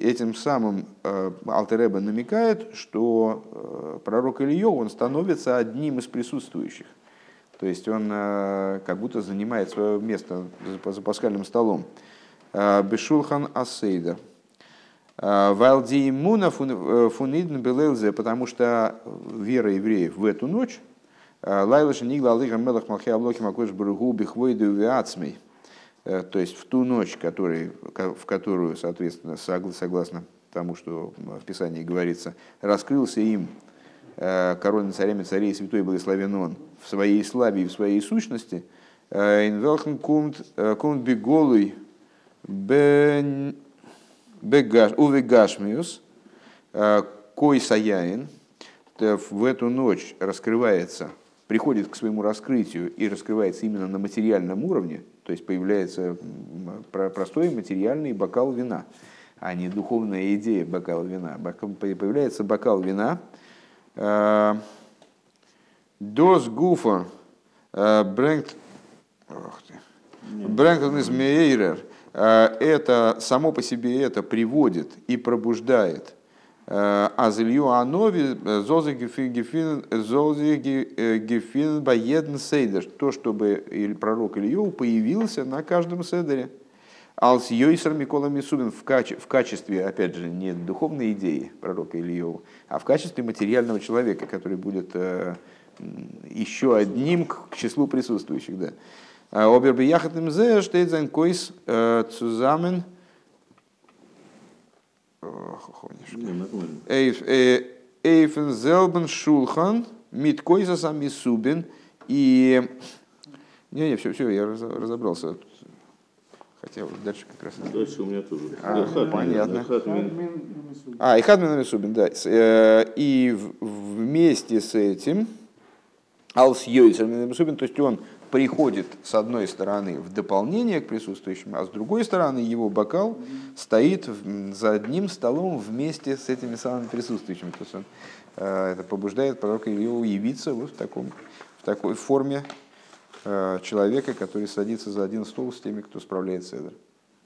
Этим самым э, Алтереба намекает, что пророк Ильё, он становится одним из присутствующих. То есть он как будто занимает свое место за пасхальным столом. Бешулхан Асейда – Валди иммуна фунидн белелзе, потому что вера евреев в эту ночь, Лайлаша нигла алыха мелах малхи облохи макош баругу бихвойду виацмей. То есть в ту ночь, который, в которую, соответственно, согласно тому, что в Писании говорится, раскрылся им король царями царей святой благословен он в своей славе и в своей сущности, инвелхен кумт биголуй бен Увегашмиус, э, кой саяин, в эту ночь раскрывается, приходит к своему раскрытию и раскрывается именно на материальном уровне, то есть появляется простой материальный бокал вина, а не духовная идея бокала вина. Появляется бокал вина. Дос гуфа брэнгт брэнгт из мейрер – это само по себе это приводит и пробуждает אז אליהו הנביא э, זאל זיך געפינען ביי יעדן סדר, то, чтобы пророк Илью появился на каждом седере. אלס יותר מכל המסובין в, каче, в качестве, опять же, не духовной идеи пророка Ильева, а в качестве материального человека, который будет еще одним к числу присутствующих. Да. אבער ביחד עם זה שטייט זיין כוס צוזאמען Эйфен зелбен шулхан мит койса сами субин и не, не, все, все, я разобрался. Хотя вот дальше как раз. Дальше у меня тоже. А, хатмин, понятно. Хатмин. А, и Хатмин Субин, да. И вместе с этим Алс Йойсер Субин, то есть он приходит с одной стороны в дополнение к присутствующим, а с другой стороны его бокал стоит за одним столом вместе с этими самыми присутствующими. То есть он, э, это побуждает пророка Илью явиться вот в, таком, в такой форме э, человека, который садится за один стол с теми, кто справляет седр.